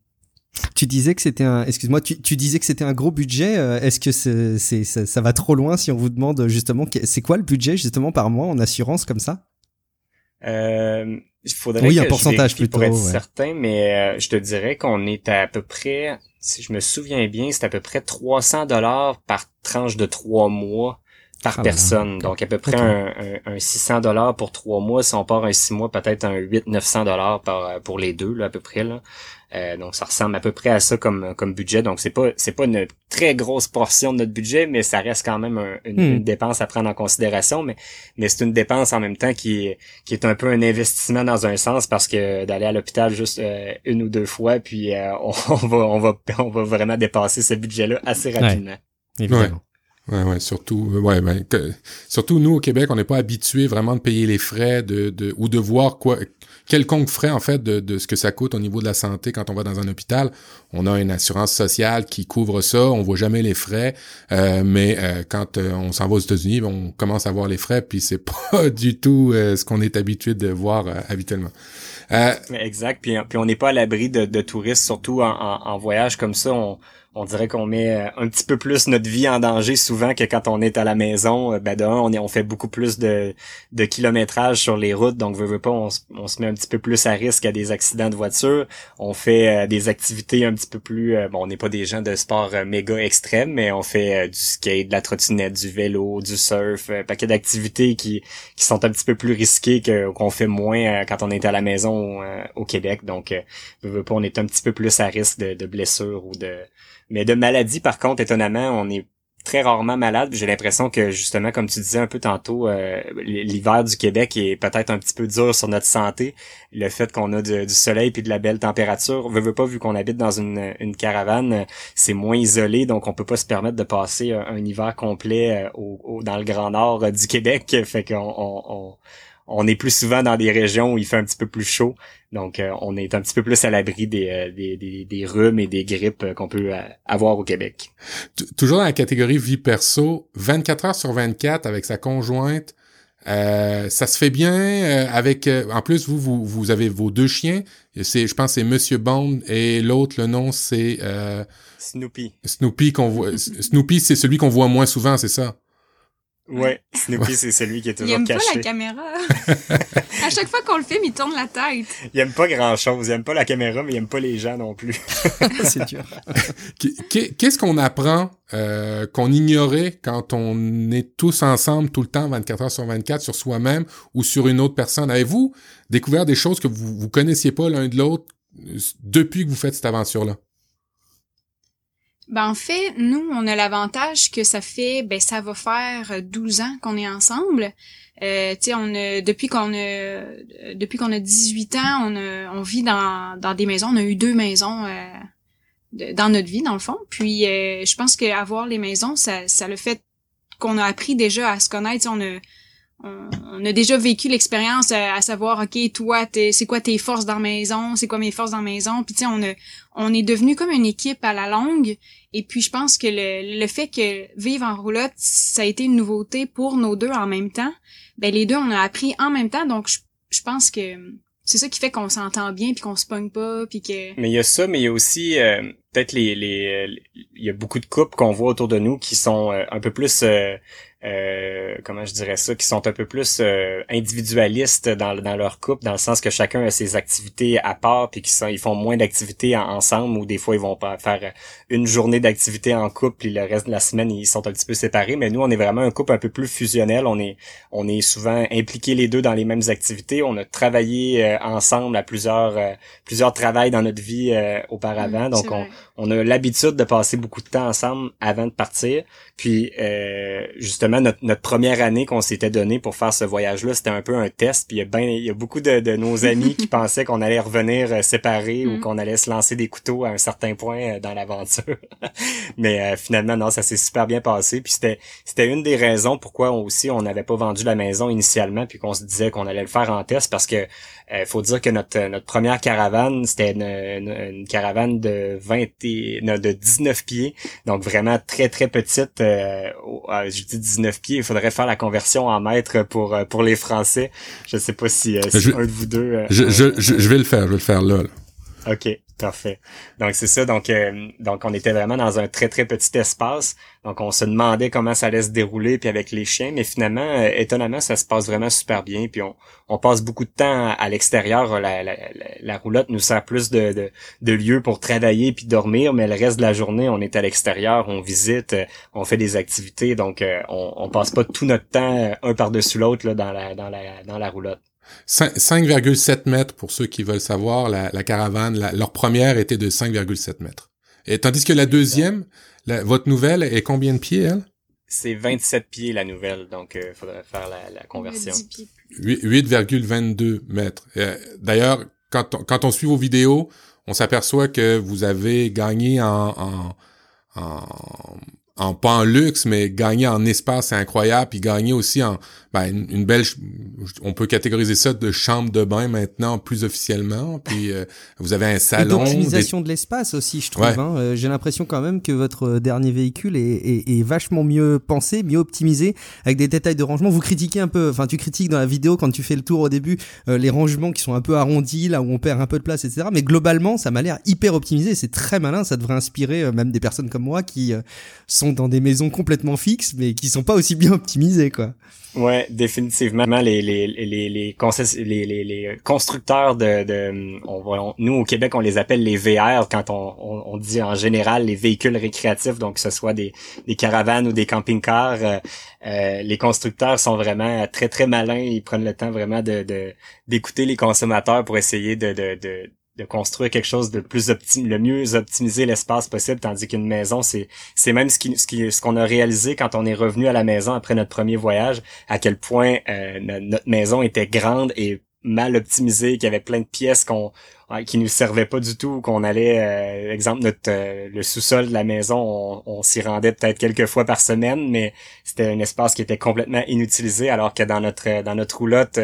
Tu disais que c'était un, excuse-moi, tu, tu, disais que c'était un gros budget. Est-ce que c'est, ça, va trop loin si on vous demande justement, c'est quoi le budget justement par mois en assurance comme ça? Euh, il faudrait oui, un pourcentage plutôt, pour être certain, mais je te dirais qu'on est à, à peu près si je me souviens bien, c'est à peu près 300 dollars par tranche de trois mois par ah, personne. Donc à peu près un, un, 600 dollars pour trois mois. Si on part un six mois, peut-être un 800-900 dollars pour les deux là, à peu près là. Euh, donc ça ressemble à peu près à ça comme comme budget. Donc c'est pas c'est pas une très grosse portion de notre budget, mais ça reste quand même une, hmm. dépense à prendre en considération. Mais mais c'est une dépense en même temps qui est qui est un peu un investissement dans un sens parce que d'aller à l'hôpital juste euh, une ou deux fois, puis euh, [laughs] on, va on va on va vraiment dépasser ce budget-là assez rapidement. évidemment. Ouais, ouais, surtout, euh, ouais, ben, surtout nous au Québec, on n'est pas habitué vraiment de payer les frais de, de ou de voir quoi, quelconque frais en fait de, de ce que ça coûte au niveau de la santé quand on va dans un hôpital. On a une assurance sociale qui couvre ça, on voit jamais les frais, euh, mais euh, quand on s'en va aux États-Unis, on commence à voir les frais, puis c'est [laughs] pas du tout ce qu'on est habitué de voir habituellement. exact, puis, puis on n'est pas à l'abri de, de touristes, surtout en, en, en voyage comme ça. On, on dirait qu'on met euh, un petit peu plus notre vie en danger souvent que quand on est à la maison. Euh, ben d'un, on, on fait beaucoup plus de, de kilométrage sur les routes, donc veut, veut pas, on, on, se met un petit peu plus à risque à des accidents de voiture. On fait euh, des activités un petit peu plus, bon, on n'est pas des gens de sport méga extrêmes, mais on fait du skate, de la trottinette, du vélo, du surf, un paquet d'activités qui, qui sont un petit peu plus risquées que qu'on fait moins quand on est à la maison au Québec. Donc, veut pas, on est un petit peu plus à risque de, de blessures ou de mais de maladie, par contre, étonnamment, on est très rarement malade. J'ai l'impression que justement, comme tu disais un peu tantôt, euh, l'hiver du Québec est peut-être un petit peu dur sur notre santé. Le fait qu'on a du, soleil puis de la belle température, veut, veut pas vu qu'on habite dans une, caravane, c'est moins isolé, donc on peut pas se permettre de passer un, hiver complet euh, au, dans le Grand Nord euh, du Québec. Fait qu'on on, on est plus souvent dans des régions où il fait un petit peu plus chaud. Donc, euh, on est un petit peu plus à l'abri des, euh, des, des, des, rhumes et des grippes euh, qu'on peut avoir au Québec. Toujours dans la catégorie vie perso, 24 heures sur 24 avec sa conjointe, ça se fait bien avec. en plus, vous, vous, vous avez vos deux chiens. C'est, je pense, c'est Monsieur Bond et l'autre, le nom, c'est Snoopy. Snoopy qu'on voit. Snoopy, c'est celui qu'on voit moins souvent, c'est ça? Ouais, Snoopy, c'est celui qui est toujours caché. Il aime pas la caméra. [laughs] à chaque fois qu'on le filme, il tourne la tête. Il aime pas grand chose. Il aime pas la caméra, mais il aime pas les gens non plus. [laughs] c'est dur. [laughs] Qu'est-ce qu'on apprend euh, qu'on ignorait quand on est tous ensemble tout le temps, 24 heures sur 24, sur soi-même ou sur une autre personne? Avez-vous découvert des choses que vous, vous connaissiez pas l'un de l'autre euh, depuis que vous faites cette aventure-là? Ben en fait, nous, on a l'avantage que ça fait, ben ça va faire 12 ans qu'on est ensemble. Euh, tu sais, on a, depuis qu'on a depuis qu'on a 18 ans, on a, on vit dans, dans des maisons. On a eu deux maisons euh, dans notre vie, dans le fond. Puis, euh, je pense qu'avoir les maisons, ça, ça le fait qu'on a appris déjà à se connaître. On on, a déjà vécu l'expérience à, savoir ok toi c'est quoi tes forces dans la maison? C'est quoi mes forces dans la maison? Puis tu sais on a on est devenu comme une équipe à la longue. Et puis je pense que le, le fait que vivre en roulotte ça a été une nouveauté pour nos deux en même temps. Ben les deux on a appris en même temps. Donc je, je pense que c'est ça qui fait qu'on s'entend bien puis qu'on se pogne pas puis que mais il y a ça mais il y a aussi euh, peut-être les, les, il y a beaucoup de couples qu'on voit autour de nous qui sont un peu plus euh, comment je dirais ça, qui sont un peu plus euh, individualistes dans, dans leur couple, dans le sens que chacun a ses activités à part, puis qu'ils ils font moins d'activités ensemble, ou des fois ils vont pas faire une journée d'activité en couple, puis le reste de la semaine ils sont un petit peu séparés. Mais nous, on est vraiment un couple un peu plus fusionnel. On est, on est souvent impliqués les deux dans les mêmes activités. On a travaillé euh, ensemble à plusieurs, plusieurs travails dans notre vie auparavant, mmh, donc on, on a l'habitude de passer beaucoup de temps ensemble avant de partir. Puis justement notre, notre première année qu'on s'était donné pour faire ce voyage-là, c'était un peu un test. Puis il y a, ben, il y a beaucoup de, de nos [laughs] amis qui pensaient qu'on allait revenir euh, séparés ou mm. qu'on allait se lancer des couteaux à un certain point euh, dans l'aventure. [laughs] Mais euh, finalement, non, ça s'est super bien passé. Puis c'était c'était une des raisons pourquoi aussi on n'avait pas vendu la maison initialement, puis qu'on se disait qu'on allait le faire en test parce que il faut dire que notre notre première caravane, c'était une, une, caravane de 20 et, de 19 pieds, donc vraiment très très petite. je dis 19 pieds. Il faudrait faire la conversion en mètres pour euh, pour les Français. Je sais pas si, euh, un de vous deux. Euh, je, je, je, vais le faire. Je vais le faire là. là. OK. Parfait. Donc c'est ça. Donc euh, donc on était vraiment dans un très très petit espace. Donc on se demandait comment ça allait se dérouler puis avec les chiens, mais finalement euh, étonnamment ça se passe vraiment super bien. Puis on, on passe beaucoup de temps à, l'extérieur. La, la, la, roulotte nous sert plus de, de, de lieu pour travailler puis dormir, mais le reste de la journée on est à l'extérieur, on visite, euh, on fait des activités. Donc on, on passe pas tout notre temps un par dessus l'autre dans la dans la dans la roulotte. 5,7 mètres pour ceux qui veulent savoir. La, caravane, leur première était de 5,7 mètres. Et tandis que la deuxième, votre nouvelle est combien de pieds, elle? C'est 27 pieds la nouvelle, donc il euh, faudrait faire la, conversion. 8,22 mètres. Euh, d'ailleurs, quand on, quand on suit vos vidéos, on s'aperçoit que vous avez gagné en, en, en pas en luxe, mais gagner en espace, c'est incroyable. Puis gagner aussi en ben, une, belle, on peut catégoriser ça de chambre de bain maintenant plus officiellement. Puis euh, vous avez un salon. L'optimisation de l'espace aussi, je trouve. Hein. Euh, j'ai l'impression quand même que votre dernier véhicule est, est, est, vachement mieux pensé, mieux optimisé, avec des détails de rangement. Vous critiquez un peu, enfin tu critiques dans la vidéo quand tu fais le tour au début euh, les rangements qui sont un peu arrondis, là où on perd un peu de place, etc. Mais globalement, ça m'a l'air hyper optimisé. C'est très malin. Ça devrait inspirer même des personnes comme moi qui sont dans des maisons complètement fixes, mais qui sont pas aussi bien optimisées, quoi. Ouais, définitivement. Les les les les les, les, constructeurs de, de on, nous au Québec on les appelle les VR quand on, on, dit en général les véhicules récréatifs, donc que ce soit des, des caravanes ou des camping-cars. Euh, euh, les constructeurs sont vraiment très très malins. Ils prennent le temps vraiment de d'écouter les consommateurs pour essayer de, de, de de construire quelque chose de plus optim le mieux optimiser l'espace possible tandis qu'une maison c'est c'est même ce qui ce qu'on a réalisé quand on est revenu à la maison après notre premier voyage à quel point euh, notre maison était grande et mal optimisée qu'il y avait plein de pièces qu'on qui nous servaient pas du tout qu'on allait euh, exemple notre euh, le sous-sol de la maison on, on s'y rendait peut-être quelques fois par semaine mais c'était un espace qui était complètement inutilisé alors que dans notre dans notre roulotte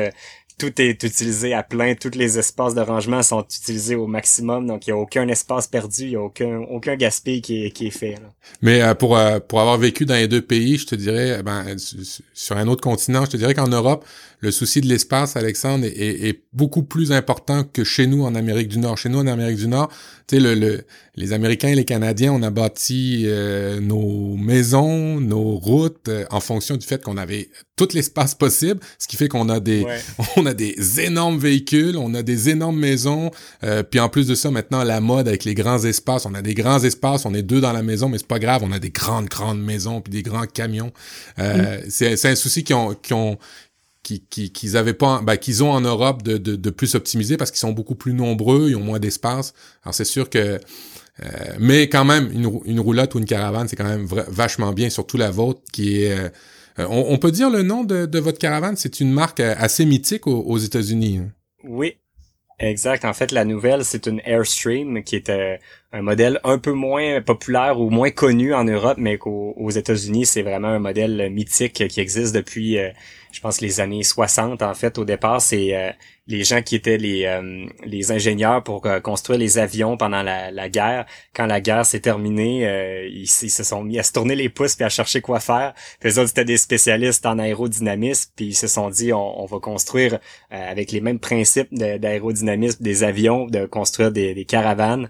tout est utilisé à plein, tous les espaces de rangement sont utilisés au maximum, donc il n'y a aucun espace perdu, il n'y a aucun, aucun qui est, fait. Mais euh, pour, euh, pour avoir vécu dans les deux pays, je te dirais, ben, sur un autre continent, je te dirais qu'en Europe, le souci de l'espace, Alexandre, est, est, beaucoup plus important que chez nous en Amérique du Nord. Chez nous en Amérique du Nord, tu sais, le, le, les Américains et les Canadiens, on a bâti euh, nos maisons, nos routes euh, en fonction du fait qu'on avait tout l'espace possible, ce qui fait qu'on a des, [laughs] on a des énormes véhicules, on a des énormes maisons, euh, puis en plus de ça, maintenant la mode avec les grands espaces, on a des grands espaces, on est deux dans la maison, mais c'est pas grave, on a des grandes grandes maisons puis des grands camions. Euh, mm. C'est un souci qui ont, qui ont qu'ils qui, avaient pas, ben, qu'ils ont en Europe de, de, de plus optimiser parce qu'ils sont beaucoup plus nombreux, ils ont moins d'espace. Alors c'est sûr que, euh, mais quand même une, une roulotte ou une caravane c'est quand même vachement bien, surtout la vôtre qui est. Euh, on, on, peut dire le nom de, de votre caravane, c'est une marque euh, assez mythique aux, États-Unis. Hein? Oui, Exact. En fait, la nouvelle, c'est une Airstream qui est un modèle un peu moins populaire ou moins connu en Europe, mais qu'aux États-Unis, c'est vraiment un modèle mythique qui existe depuis je pense les années 60 en fait au départ c'est euh, les gens qui étaient les euh, les ingénieurs pour euh, construire les avions pendant la, la guerre quand la guerre s'est terminée ils, se sont mis à se tourner les pouces puis à chercher quoi faire les autres c'était des spécialistes en aérodynamisme puis ils se sont dit on, on va construire avec les mêmes principes d'aérodynamisme des avions de construire des, des caravanes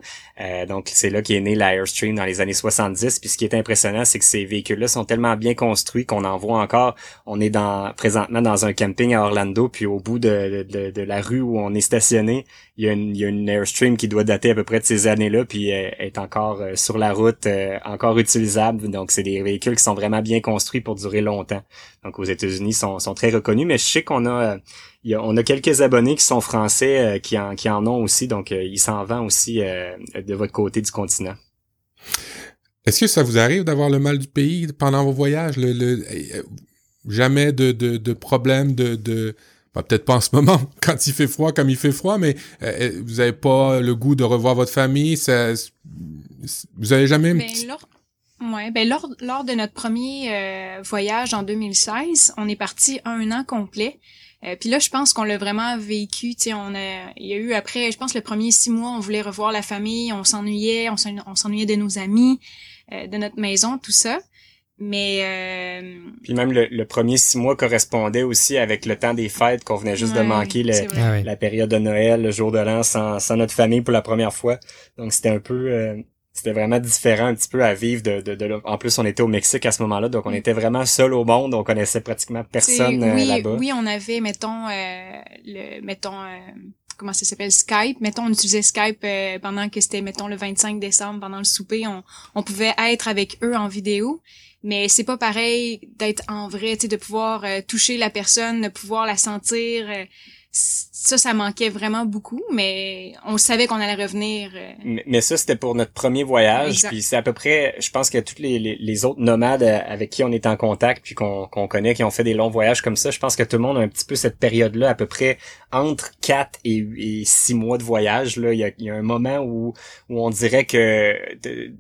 donc donc c'est là qu'est né l'Airstream dans les années 70. Puis ce qui est impressionnant, c'est que ces véhicules-là sont tellement bien construits qu'on en voit encore. On est dans présentement dans un camping à Orlando, puis au bout de, de, de la rue où on est stationné, il y, a une, Airstream qui doit dater à peu près de ces années-là, puis est encore sur la route, encore utilisable. Donc c'est des véhicules qui sont vraiment bien construits pour durer longtemps. Donc aux États-Unis sont, sont très reconnus, mais je sais qu'on a on a quelques abonnés qui sont français euh, qui, en, qui en ont aussi, donc euh, ils s'en vendent aussi euh, de votre côté du continent. Est-ce que ça vous arrive d'avoir le mal du pays pendant vos voyages? Jamais de, de, de problème de... de bah, peut-être pas en ce moment, [laughs] quand il fait froid comme il fait froid, mais vous avez pas le goût de revoir votre famille, ça, vous avez jamais... Ben, lors, ouais, ben lors, lors de notre premier voyage en 2016, on est parti un an complet. Euh, puis là, je pense qu'on l'a vraiment vécu. Tu sais, on a, il y a eu après, je pense le premier six mois, on voulait revoir la famille, on s'ennuyait, on s'ennuyait de nos amis, euh, de notre maison, tout ça. Mais euh... puis même le, premier six mois correspondait aussi avec le temps des fêtes qu'on venait juste de manquer ah la période de Noël, le jour de l'an sans, sans notre famille pour la première fois. Donc c'était un peu euh, c'était vraiment différent un petit peu à vivre de, de, de, en plus on était au Mexique à ce moment-là donc on mm. était vraiment seul au monde. On connaissait pratiquement personne euh, là-bas. oui on avait mettons euh, le mettons euh, comment ça s'appelle Skype. Mettons on utilisait Skype pendant que c'était mettons le 25 décembre pendant le souper. On, on pouvait être avec eux en vidéo mais c'est pas pareil d'être en vrai tu sais de pouvoir toucher la personne de pouvoir la sentir ça, ça manquait vraiment beaucoup, mais on savait qu'on allait revenir. Euh. Mais, ça, c'était pour notre premier voyage. Puis c'est à peu près, je pense que tous les, les, autres nomades euh, avec qui on est en contact, puis qu'on connaît, qui ont fait des longs voyages comme ça, je pense que tout le monde a un petit peu cette période-là, à peu près entre 4 et, six 6 mois de voyage. Là, il y a, il y a un moment où, où on dirait que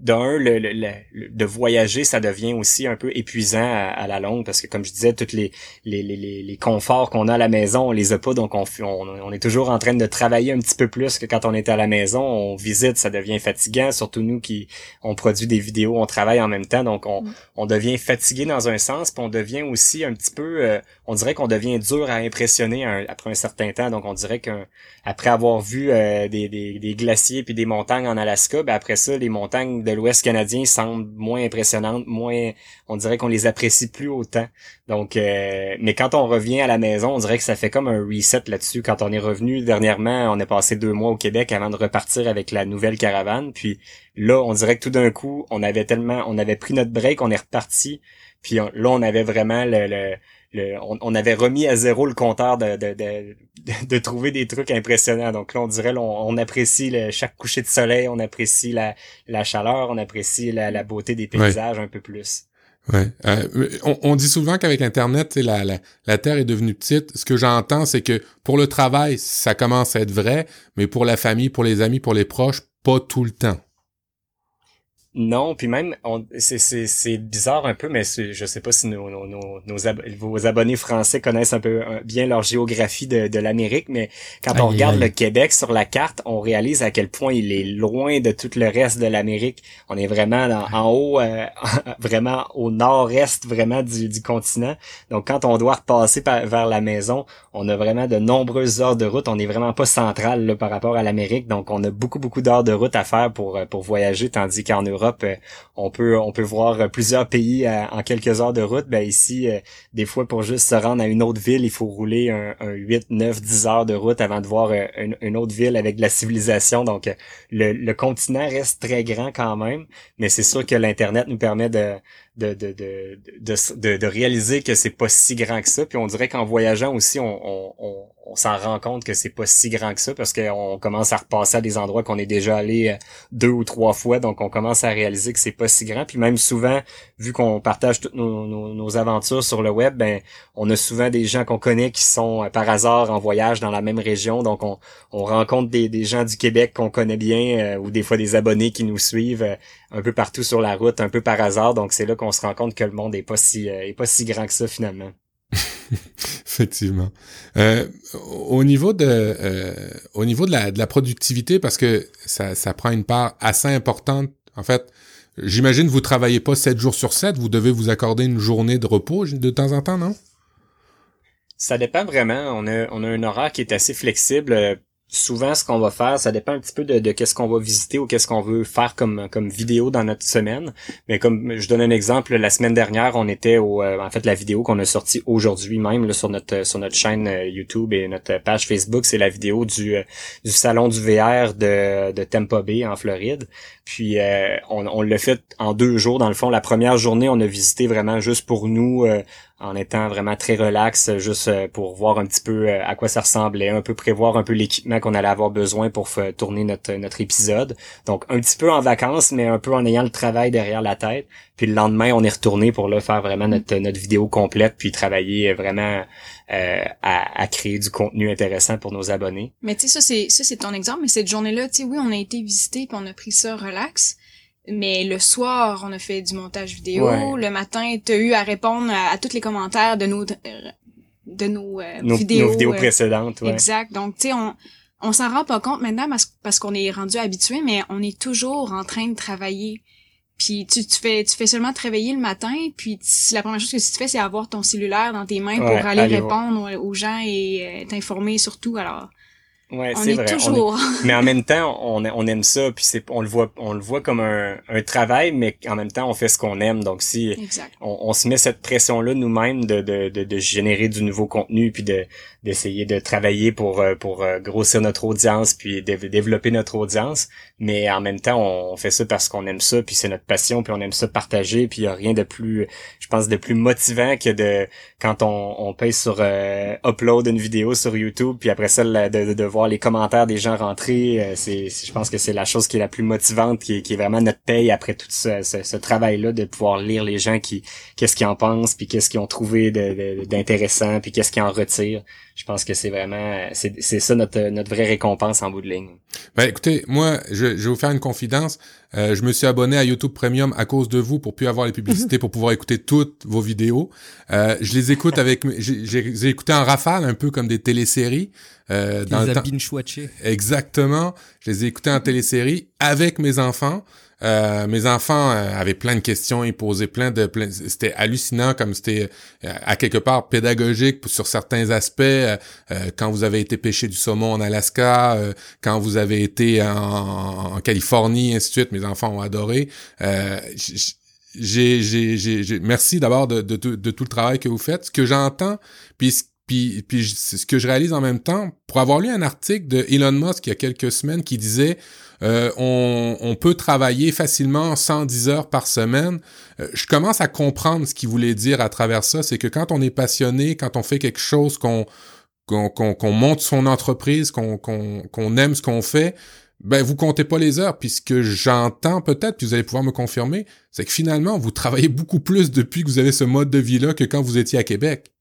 d'un, le, le, de voyager, ça devient aussi un peu épuisant à, la longue, parce que comme je disais, tous les, les, les, les conforts qu'on a à la maison, on les a pas, donc on on, est toujours en train de travailler un petit peu plus que quand on est à la maison. On visite, ça devient fatigant, surtout nous qui on produit des vidéos, on travaille en même temps, donc on, mm. on devient fatigué dans un sens, puis on devient aussi un petit peu, euh, on dirait qu'on devient dur à impressionner après un certain temps. Donc on dirait qu'après avoir vu euh, des, des, glaciers puis des montagnes en Alaska, ben après ça, les montagnes de l'Ouest canadien semblent moins impressionnantes, moins, on dirait qu'on les apprécie plus autant. Donc, euh, mais quand on revient à la maison, on dirait que ça fait comme un reset là-dessus. Quand on est revenu dernièrement, on est passé deux mois au Québec avant de repartir avec la nouvelle caravane. Puis là, on dirait que tout d'un coup, on avait tellement, on avait pris notre break, on est reparti. Puis là, on avait vraiment le, le, on, avait remis à zéro le compteur de, de, de, [laughs] de, trouver des trucs impressionnants. Donc là, on dirait, on, apprécie chaque coucher de soleil, on apprécie la, la chaleur, on apprécie la, la beauté des paysages un peu plus. Ouais. Euh, on, dit souvent qu'avec Internet, la, la, la Terre est devenue petite. Ce que j'entends, c'est que pour le travail, ça commence à être vrai, mais pour la famille, pour les amis, pour les proches, pas tout le temps. Non, puis même, c'est bizarre un peu, mais je sais pas si nos, nos, nos, vos abonnés français connaissent un peu bien leur géographie de, de l'Amérique, mais quand on regarde le Québec sur la carte, on réalise à quel point il est loin de tout le reste de l'Amérique. On est vraiment en haut, euh, [laughs] vraiment au nord-est vraiment du, du continent. Donc quand on doit repasser vers la maison, on a vraiment de nombreuses heures de route. On n'est vraiment pas central là, par rapport à l'Amérique, donc on a beaucoup beaucoup d'heures de route à faire pour pour voyager, tandis qu'en Europe euh, on peut on peut voir plusieurs pays euh, en quelques heures de route. Ben ici, euh, des fois pour juste se rendre à une autre ville, il faut rouler un, 8, 9, 10 heures de route avant de voir une, autre ville avec de la civilisation. Donc le, le continent reste très grand quand même, mais c'est sûr que l'internet nous permet de de, de, de, de, réaliser que c'est pas si grand que ça. Puis on dirait qu'en voyageant aussi, on, on, on s'en rend compte que c'est pas si grand que ça parce qu'on commence à repasser à des endroits qu'on est déjà allé deux ou trois fois, donc on commence à réaliser que c'est pas si grand. Puis même souvent, vu qu'on partage toutes nos, nos, aventures sur le web, ben on a souvent des gens qu'on connaît qui sont euh, par hasard en voyage dans la même région, donc on, on rencontre des, des gens du Québec qu'on connaît bien euh, ou des fois des abonnés qui nous suivent un peu partout sur la route, un peu par hasard. Donc c'est là qu'on se rend compte que le monde est pas si est pas si grand que ça finalement. [laughs] Effectivement. Euh, au niveau de euh, au niveau de la, de la productivité, parce que ça, ça prend une part assez importante. En fait, j'imagine vous travaillez pas sept jours sur 7, vous devez vous accorder une journée de repos de temps en temps, non? Ça dépend vraiment. On a, on a un horaire qui est assez flexible souvent ce qu'on va faire, ça dépend un petit peu de, qu'est-ce qu'on va visiter ou qu'est-ce qu'on veut faire comme comme vidéo dans notre semaine. Mais comme je donne un exemple, la semaine dernière, on était au en fait la vidéo qu'on a sortie aujourd'hui même sur notre sur notre chaîne YouTube et notre page Facebook, c'est la vidéo du du salon du VR de de Tampa Bay en Floride. Puis on, on l'a fait en deux jours dans le fond. La première journée, on a visité vraiment juste pour nous en étant vraiment très relax, juste euh, pour voir un petit peu euh, à quoi ça ressemblait, un peu prévoir un peu l'équipement qu'on allait avoir besoin pour tourner notre, notre épisode. Donc un petit peu en vacances, mais un peu en ayant le travail derrière la tête. Puis le lendemain, on est retourné pour là faire vraiment notre, notre vidéo complète, puis travailler vraiment euh, à, à, créer du contenu intéressant pour nos abonnés. Mais tu sais, ça c'est ça c'est ton exemple, mais cette journée-là, tu sais, oui, on a été visiter puis on a pris ça relax. Mais le soir, on a fait du montage vidéo. Le matin, tu as eu à répondre à, tous les commentaires de nos de nos, euh, vidéos. Nos vidéos euh, précédentes, ouais. Exact. Donc, tu sais, on, on s'en rend pas compte maintenant parce, parce qu'on est rendu habitué, mais on est toujours en train de travailler. Puis tu, tu fais tu fais seulement te réveiller le matin, puis la première chose que tu fais, c'est avoir ton cellulaire dans tes mains pour aller répondre aux gens et euh, t'informer surtout. Alors, Ouais, c'est vrai. Toujours. [laughs] mais en même temps, on, on aime ça, puis c'est, on le voit, on le voit comme un, un travail, mais en même temps, on fait ce qu'on aime. Donc si on, on, se met cette pression-là nous-mêmes de, de, de, de, générer du nouveau contenu, puis de d'essayer de travailler pour euh, pour euh, grossir notre audience, puis de, développer notre audience, mais en même temps, on, fait ça parce qu'on aime ça, puis c'est notre passion, puis on aime ça partager, puis il y a rien de plus, je pense, de plus motivant que de quand on, on paye sur euh, upload une vidéo sur YouTube, puis après ça de, de voir les commentaires des gens rentrés, euh, c'est, je pense que c'est la chose qui est la plus motivante, qui est, qui est vraiment notre paye après tout ce, ce, travail-là, de pouvoir lire les gens qui, qu'est-ce qu'ils en pensent, puis qu'est-ce qu'ils ont trouvé d'intéressant, puis qu'est-ce qu'ils en retirent. Je pense que c'est vraiment, c'est, c'est ça notre, notre vraie récompense en bout de ligne. Ben écoutez, moi, je, je vais vous faire une confidence. Euh, je me suis abonné à YouTube Premium à cause de vous pour plus avoir les publicités, [laughs] pour pouvoir écouter toutes vos vidéos. Euh, je les écoute avec, j'ai écouté en rafale, un peu comme des téléséries. Euh, dans les Exactement. Je les ai écoutés en télésérie avec mes enfants. Euh, mes enfants euh, avaient plein de questions, ils posaient plein de, plein, c'était hallucinant comme c'était euh, à quelque part pédagogique sur certains aspects. quand vous avez été pêcher du saumon en Alaska, quand vous avez été en, en, Californie, ainsi de suite, mes enfants ont adoré. j'ai, j'ai, j'ai, merci d'abord de, de, de, tout le travail que vous faites. Ce que j'entends, puis puis, puis ce que je réalise en même temps, pour avoir lu un article de Elon Musk il y a quelques semaines qui disait euh, on, peut travailler facilement 110 heures par semaine. Euh, je commence à comprendre ce qu'il voulait dire à travers ça. C'est que quand on est passionné, quand on fait quelque chose, qu'on monte son entreprise, qu'on aime ce qu'on fait, ben vous comptez pas les heures. Puis ce que j'entends peut-être, puis vous allez pouvoir me confirmer, c'est que finalement vous travaillez beaucoup plus depuis que vous avez ce mode de vie là que quand vous étiez à Québec.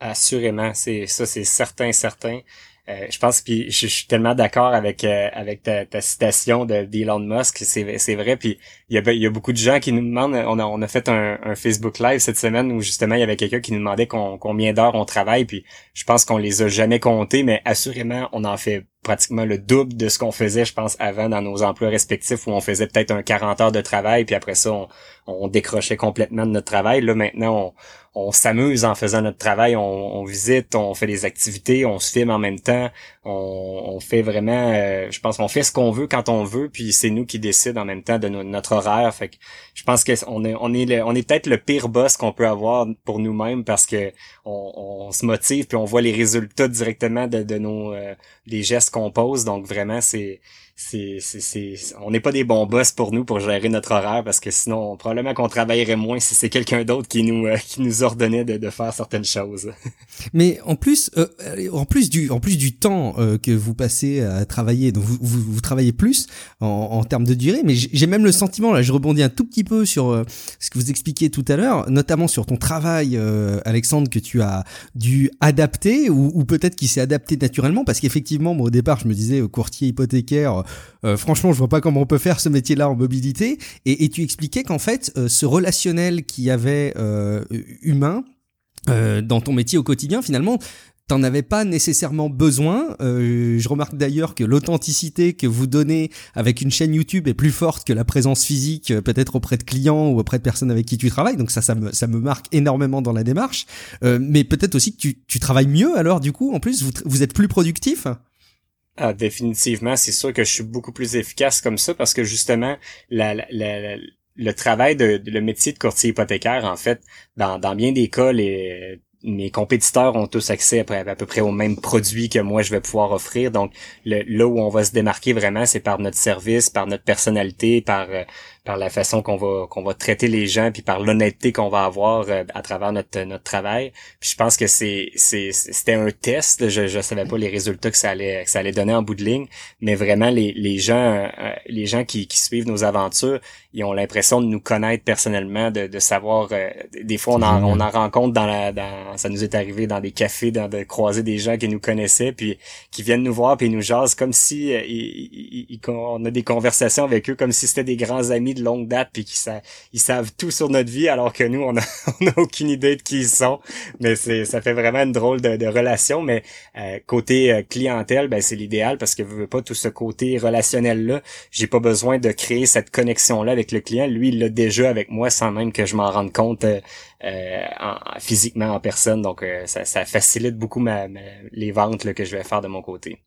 Assurément, ça, c'est certain, certain. Euh, je pense puis je, suis tellement d'accord avec euh, avec ta, ta citation de d'Elon Musk, c'est c'est vrai puis il y a il y a beaucoup de gens qui nous demandent on a on a fait un, un Facebook live cette semaine où justement il y avait quelqu'un qui nous demandait combien d'heures on travaille puis je pense qu'on les a jamais comptés mais assurément on en fait pratiquement le double de ce qu'on faisait je pense avant dans nos emplois respectifs où on faisait peut-être un 40 heures de travail puis après ça on, on décrochait complètement de notre travail. Là maintenant on on s'amuse en faisant notre travail, on, visite, on fait des activités, on se filme en même temps, on, fait vraiment, euh, je pense qu'on fait ce qu'on veut quand on veut, puis c'est nous qui décidons en même temps de notre horaire. Fait que je pense que on est on est on est peut-être le pire boss qu'on peut avoir pour nous-mêmes parce que on, se motive puis on voit les résultats directement de, de nos euh, des gestes qu'on pose. Donc vraiment c'est c'est, c'est, on n'est pas des bons boss pour nous pour gérer notre horaire parce que sinon probablement qu'on travaillerait moins si c'est quelqu'un d'autre qui nous euh, qui nous ordonnait de, de, faire certaines choses. [laughs] Mais en plus euh, en plus du en plus du temps euh, que vous passez à travailler donc vous, vous, travaillez plus en, en, termes de durée mais j'ai même le sentiment là je rebondis un tout petit peu sur ce que vous expliquiez tout à l'heure notamment sur ton travail Alexandre que tu as dû adapter ou, ou peut-être qui s'est adapté naturellement parce qu'effectivement moi au départ je me disais courtier hypothécaire euh, franchement, je vois pas comment on peut faire ce métier-là en mobilité. Et, tu expliquais qu'en fait, euh, ce relationnel qu'il y avait euh, humain dans ton métier au quotidien, finalement, t'en avais pas nécessairement besoin. je remarque d'ailleurs que l'authenticité que vous donnez avec une chaîne YouTube est plus forte que la présence physique, peut-être auprès de clients ou auprès de personnes avec qui tu travailles. Donc ça, ça me, marque énormément dans la démarche. mais peut-être aussi que tu, tu travailles mieux alors du coup. En plus, vous, vous êtes plus productif. Ah, définitivement, c'est sûr que je suis beaucoup plus efficace comme ça parce que justement, la, la, le travail de, le métier de courtier hypothécaire, en fait, dans, dans bien des cas, les mes compétiteurs ont tous accès à, peu près aux mêmes produits que moi je vais pouvoir offrir. Donc là où on va se démarquer vraiment, c'est par notre service, par notre personnalité, par euh, par la façon qu'on va qu'on va traiter les gens, puis par l'honnêteté qu'on va avoir euh, à travers notre notre travail. Puis je pense que c'est c'est c'était un test. Je je savais pas les résultats que ça allait que ça allait donner en bout de ligne, mais vraiment les les gens euh, les gens qui qui suivent nos aventures, ils ont l'impression de nous connaître personnellement, de de savoir. des fois on en on en rencontre dans la dans ça nous est arrivé dans des cafés, dans de croiser des gens qui nous connaissaient, puis qui viennent nous voir, puis ils nous jasent comme si euh, on a des conversations avec eux, comme si c'était des grands amis de longue date, puis qu'ils ils savent tout sur notre vie, alors que nous, on a, [laughs] on a aucune idée de qui ils sont. Mais c'est, ça fait vraiment une drôle de, de relation. Mais euh, côté euh, clientèle, ben c'est l'idéal parce que je veux pas tout ce côté relationnel là. J'ai pas besoin de créer cette connexion là avec le client. Lui, il l'a déjà avec moi sans même que je m'en rende compte euh, physiquement en personne. Donc, euh, ça, ça, facilite beaucoup ma, les ventes là, que je vais faire de mon côté.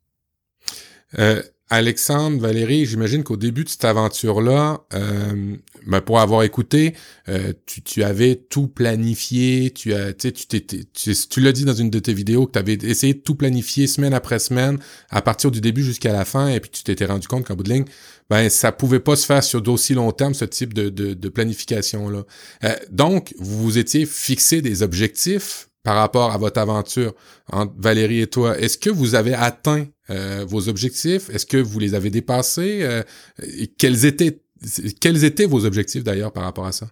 Alexandre, Valérie, j'imagine qu'au début de cette aventure-là, euh, ben pour avoir écouté, euh, tu, avais tout planifié, tu as, tu tu, tu l'as dit dans une de tes vidéos que tu avais essayé de tout planifier semaine après semaine, à partir du début jusqu'à la fin, et puis tu t'étais rendu compte qu'en bout de ligne, ben ça pouvait pas se faire sur d'aussi long terme ce type de, de, de planification là. Euh, donc vous vous étiez fixé des objectifs par rapport à votre aventure entre Valérie et toi. Est-ce que vous avez atteint euh, vos objectifs? Est-ce que vous les avez dépassés? Euh, quels étaient quels étaient vos objectifs d'ailleurs par rapport à ça?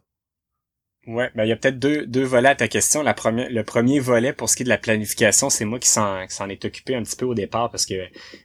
Ouais, ben il y a peut-être deux, deux volets à ta question. La première, le premier volet pour ce qui est de la planification, c'est moi qui s'en, qui s'en est occupé un petit peu au départ parce que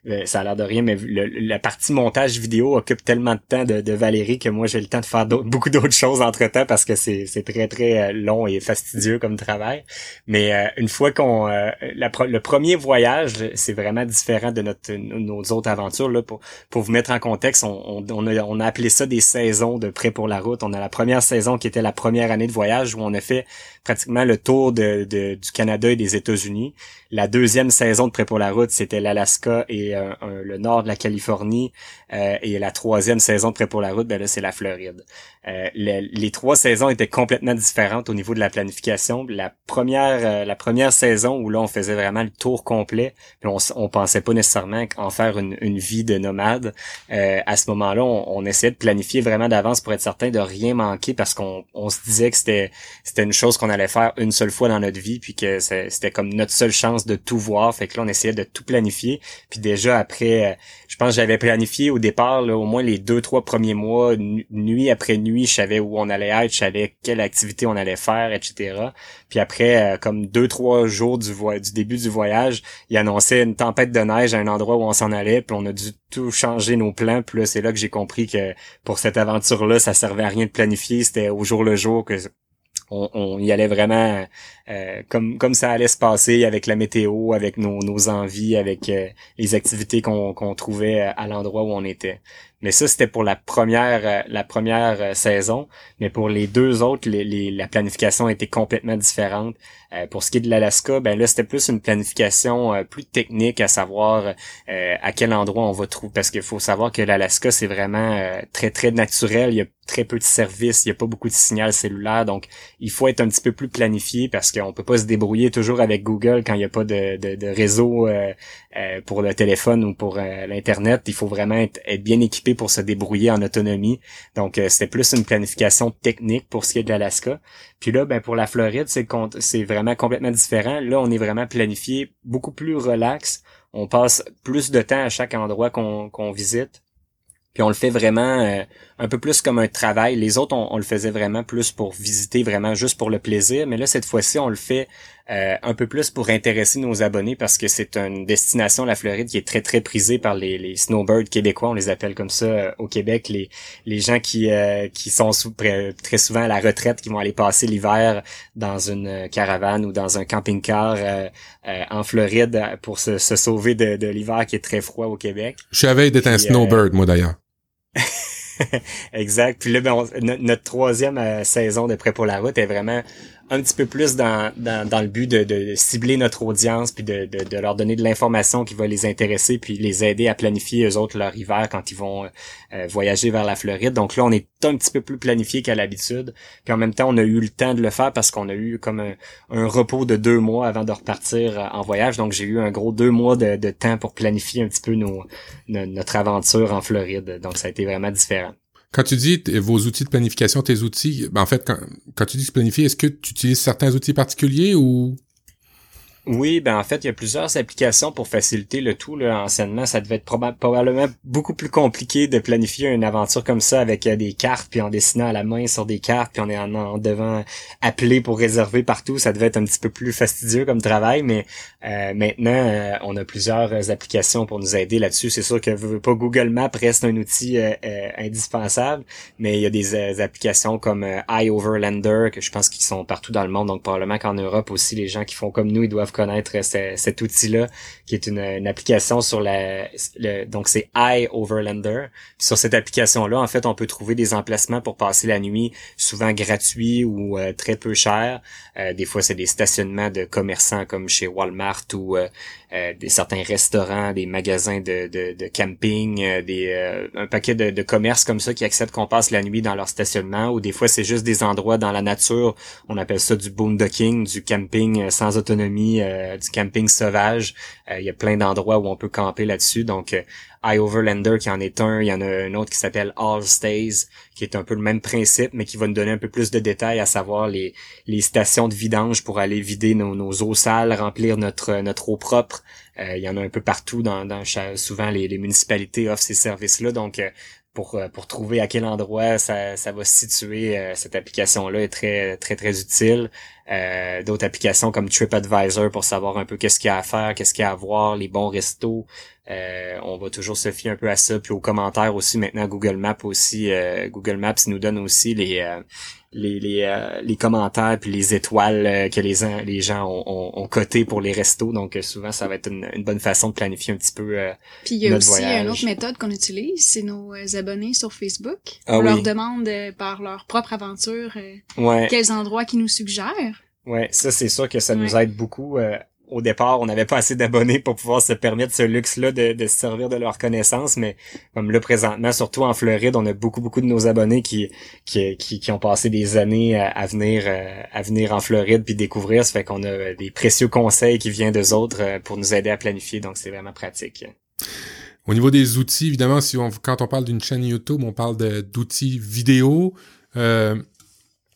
euh, ça a l'air de rien, mais la partie montage vidéo occupe tellement de temps de, de Valérie que moi j'ai le temps de faire beaucoup d'autres choses entre temps parce que c'est, c'est très très euh, long et fastidieux comme travail. Mais euh, une fois qu'on, le premier voyage, c'est vraiment différent de notre nos autres aventures là. Pour pour vous mettre en contexte, on, on, a, on a appelé ça des saisons de prêt pour la route. On a la première saison qui était la première année de voyage où on a fait pratiquement le tour du Canada et des États-Unis. La deuxième saison de Prêt pour la route, c'était l'Alaska et euh, le nord de la Californie. Euh, et la troisième saison de Prêt pour la route, ben là, c'est la Floride. Euh, les, trois saisons étaient complètement différentes au niveau de la planification. La première, la première saison où là, on faisait vraiment le tour complet, puis on, on pensait pas nécessairement en faire une, vie de nomade. à ce moment-là, on, essayait de planifier vraiment d'avance pour être certain de rien manquer parce qu'on on se disait que c'était c'était une chose qu'on allait faire une seule fois dans notre vie, puis que c'était comme notre seule chance de tout voir. Fait que là, on essayait de tout planifier. Puis déjà après, euh, je pense que j'avais planifié au départ là, au moins les deux, trois premiers mois, nuit après nuit, je savais où on allait être, je savais quelle activité on allait faire, etc. Puis après, euh, comme deux, trois jours du, du début du voyage, il annonçait une tempête de neige à un endroit où on s'en allait, puis on a dû tout changer nos plans. Puis là, c'est là que j'ai compris que pour cette aventure-là, ça servait à rien de planifier, c'était au jour le jour que on, y allait vraiment euh, comme comme ça allait se passer avec la météo, avec nos, nos envies, avec euh, les activités qu'on qu'on trouvait à l'endroit où on était. Mais ça, c'était pour la première euh, la première euh, saison. Mais pour les deux autres, les, la planification était complètement différente. Euh, pour ce qui est de l'Alaska, ben là, c'était plus une planification plus technique, à savoir à quel endroit on va trouver. Parce qu'il faut savoir que l'Alaska, c'est vraiment très, très naturel. Il y a très peu de services, il y a pas beaucoup de signal cellulaire. Donc, il faut être un petit peu plus planifié parce qu'on peut pas se débrouiller toujours avec Google quand il n'y a pas de, de, de réseau pour le téléphone ou pour l'Internet. Il faut vraiment être, bien équipé pour se débrouiller en autonomie. Donc, euh, c'était plus une planification technique pour ce qui est de l'Alaska. Puis là, ben, pour la Floride, c'est, vraiment complètement différent. Là, on est vraiment planifié beaucoup plus relax. On passe plus de temps à chaque endroit qu'on visite. Puis on le fait vraiment euh, un peu plus comme un travail. Les autres, on, le faisait vraiment plus pour visiter, vraiment juste pour le plaisir. Mais là, cette fois-ci, on le fait euh, un peu plus pour intéresser nos abonnés parce que c'est une destination, la Floride, qui est très, très prisée par les, les snowbirds québécois. On les appelle comme ça euh, au Québec. Les, les gens qui, qui sont très souvent à la retraite, qui vont aller passer l'hiver dans une caravane ou dans un camping-car en Floride pour se, sauver de, de l'hiver qui est très froid au Québec. Je savais d'être un snowbird, moi d'ailleurs. [laughs] exact. Puis là, ben, notre troisième euh, saison de Prêt pour la route est vraiment un petit peu plus dans, dans, dans le but de, cibler notre audience puis de, de, leur donner de l'information qui va les intéresser puis les aider à planifier eux autres leur hiver quand ils vont euh, voyager vers la Floride. Donc là, on est un petit peu plus planifié qu'à l'habitude. Puis en même temps, on a eu le temps de le faire parce qu'on a eu comme un, repos de deux mois avant de repartir en voyage. Donc j'ai eu un gros deux mois de, de temps pour planifier un petit peu notre aventure en Floride. Donc ça a été vraiment différent. Quand tu dis vos outils de planification, tes outils, ben en fait, quand, tu dis planifier, est-ce que tu utilises certains outils particuliers ou? Oui, ben en fait, il y a plusieurs applications pour faciliter le tout. Là, anciennement, ça devait être probablement beaucoup plus compliqué de planifier une aventure comme ça avec euh, des cartes, puis en dessinant à la main sur des cartes, puis on est en, devant appeler pour réserver partout. Ça devait être un petit peu plus fastidieux comme travail, mais euh, maintenant, euh, on a plusieurs applications pour nous aider là-dessus. C'est sûr que pas Google Maps reste un outil indispensable, mais il y a des applications comme iOverlander que je pense qu'ils sont partout dans le monde, donc probablement qu'en Europe aussi, les gens qui font comme nous, ils doivent connaître cet outil-là, qui est une, application sur la, donc c'est iOverlander. sur cette application-là, en fait, on peut trouver des emplacements pour passer la nuit, souvent gratuits ou euh, très peu chers. Euh, des fois, c'est des stationnements de commerçants comme chez Walmart ou euh, des certains restaurants, des magasins de, de, camping, euh, des euh, un paquet de, de commerces comme ça qui acceptent qu'on passe la nuit dans leur stationnement ou des fois c'est juste des endroits dans la nature, on appelle ça du boondocking, du camping sans autonomie, du camping sauvage. Il y a plein d'endroits où on peut camper là-dessus donc iOverlander qui en est un, il y en a un autre qui s'appelle All Stays, qui est un peu le même principe, mais qui va nous donner un peu plus de détails, à savoir les, les stations de vidange pour aller vider nos, nos eaux sales, remplir notre, notre eau propre. Euh, il y en a un peu partout dans, dans souvent les, les municipalités offrent ces services-là, donc euh, pour, euh, pour trouver à quel endroit ça, ça va se situer, cette application-là est très très très utile. Euh, d'autres applications comme TripAdvisor pour savoir un peu qu'est-ce qu'il y a à faire, qu'est-ce qu'il y a à voir, les bons restos. Euh, on va toujours se fier un peu à ça. Puis aux commentaires aussi, maintenant Google Maps aussi. Euh, Google Maps nous donne aussi les les, les, les, commentaires puis les étoiles que les, les gens ont, ont, ont cotées pour les restos. Donc souvent, ça va être une, une, bonne façon de planifier un petit peu Puis il y a aussi une autre méthode qu'on utilise, c'est nos abonnés sur Facebook. Ah on leur demande par leur propre aventure quels endroits qu'ils nous suggèrent. Ouais, ça c'est sûr que ça nous aide beaucoup. Euh, au départ, on n'avait pas assez d'abonnés pour pouvoir se permettre ce luxe-là de, de, se servir de leur connaissance, mais comme là présentement, surtout en Floride, on a beaucoup beaucoup de nos abonnés qui qui, qui, ont passé des années à, venir euh, à venir en Floride puis découvrir. Ça fait qu'on a des précieux conseils qui viennent d'eux autres euh, pour nous aider à planifier, donc c'est vraiment pratique. Au niveau des outils, évidemment, si on, quand on parle d'une chaîne YouTube, on parle d'outils vidéo. Euh,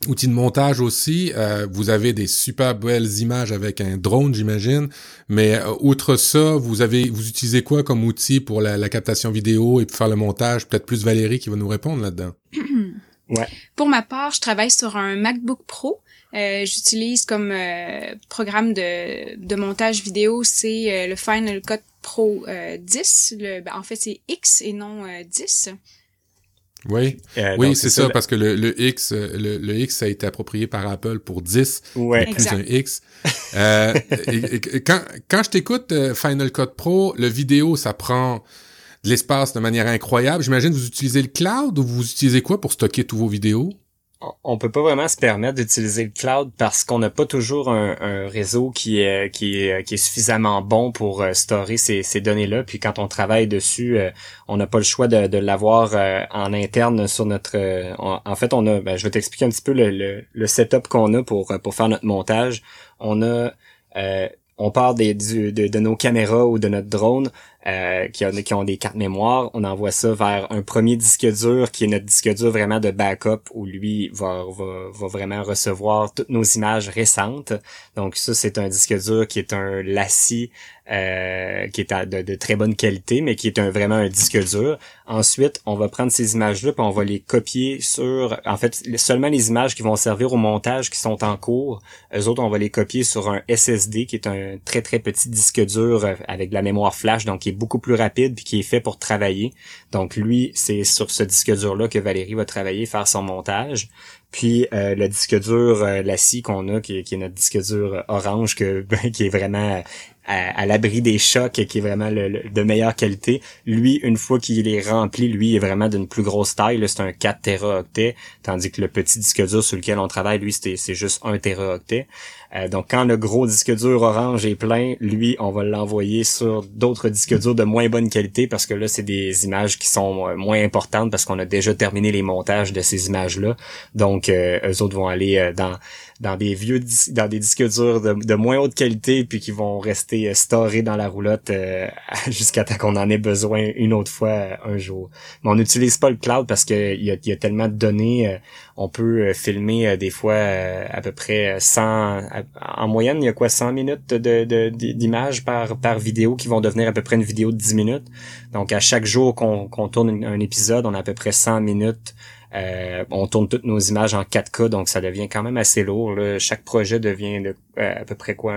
Outils de montage aussi, euh, vous avez des super belles images avec un drone, j'imagine. Mais euh, outre ça, vous avez, vous utilisez quoi comme outil pour la, captation vidéo et pour faire le montage Peut-être plus Valérie qui va nous répondre là-dedans? [clears throat] ouais. Pour ma part, je travaille sur un MacBook Pro. Euh, j'utilise comme programme de, de montage vidéo, c'est le Final Cut Pro 10. Le, ben, en fait, c'est X et non 10. Oui, euh, oui, c'est ça, parce que le, le X, euh, le, le, X a été approprié par Apple pour 10 ouais. plus un X. euh, quand, quand je t'écoute Final Cut Pro, le vidéo, ça prend de l'espace de manière incroyable. J'imagine vous utilisez le cloud ou vous utilisez quoi pour stocker tous vos vidéos? On peut pas vraiment se permettre d'utiliser le cloud parce qu'on n'a pas toujours un, réseau qui est, suffisamment bon pour euh, storer ces, données-là. Puis quand on travaille dessus, euh, on n'a pas le choix de, l'avoir euh, en interne sur notre. en fait, on a. Ben, je vais t'expliquer un petit peu le, setup qu'on a pour faire notre montage. On a on part des, de, de, nos caméras ou de notre drone euh, qui, ont des cartes mémoire, on envoie ça vers un premier disque dur qui est notre disque dur vraiment de backup où lui va, va, va vraiment recevoir toutes nos images récentes. Donc ça, c'est un disque dur qui est un lacis euh, qui est de, de, très bonne qualité, mais qui est un, vraiment un disque dur. Ensuite, on va prendre ces images-là, puis on va les copier sur... En fait, seulement les images qui vont servir au montage qui sont en cours, eux autres, on va les copier sur un SSD, qui est un très très petit disque dur avec de la mémoire flash, donc qui est beaucoup plus rapide, puis qui est fait pour travailler. Donc lui, c'est sur ce disque dur-là que Valérie va travailler, faire son montage. Puis euh, le disque dur, euh, la scie qu'on a, qui est, qui est, notre disque dur orange, que, [laughs] qui est vraiment à, l'abri des chocs, qui est vraiment de meilleure qualité. Lui, une fois qu'il est rempli, lui est vraiment d'une plus grosse taille. C'est un 4 téraoctets, tandis que le petit disque dur sur lequel on travaille, lui, c'est juste un téraoctet. Euh, donc quand le gros disque dur orange est plein, lui, on va l'envoyer sur d'autres disques durs de moins bonne qualité parce que là, c'est des images qui sont euh, moins importantes parce qu'on a déjà terminé les montages de ces images-là. Donc, euh, eux autres vont aller euh, dans dans des vieux dans des disques durs de, moins haute qualité puis qui vont rester euh, storés dans la roulotte euh, [laughs] jusqu'à temps qu'on en ait besoin une autre fois euh, un jour. Mais on n'utilise pas le cloud parce que il y a, tellement de données. on peut filmer des fois à peu près 100 en moyenne il y a quoi 100 minutes de d'images par par vidéo qui vont devenir à peu près une vidéo de 10 minutes. Donc à chaque jour qu'on qu'on tourne un épisode, on a à peu près 100 minutes euh, on tourne toutes nos images en 4K, donc ça devient quand même assez lourd. Chaque projet devient de, euh, à peu près quoi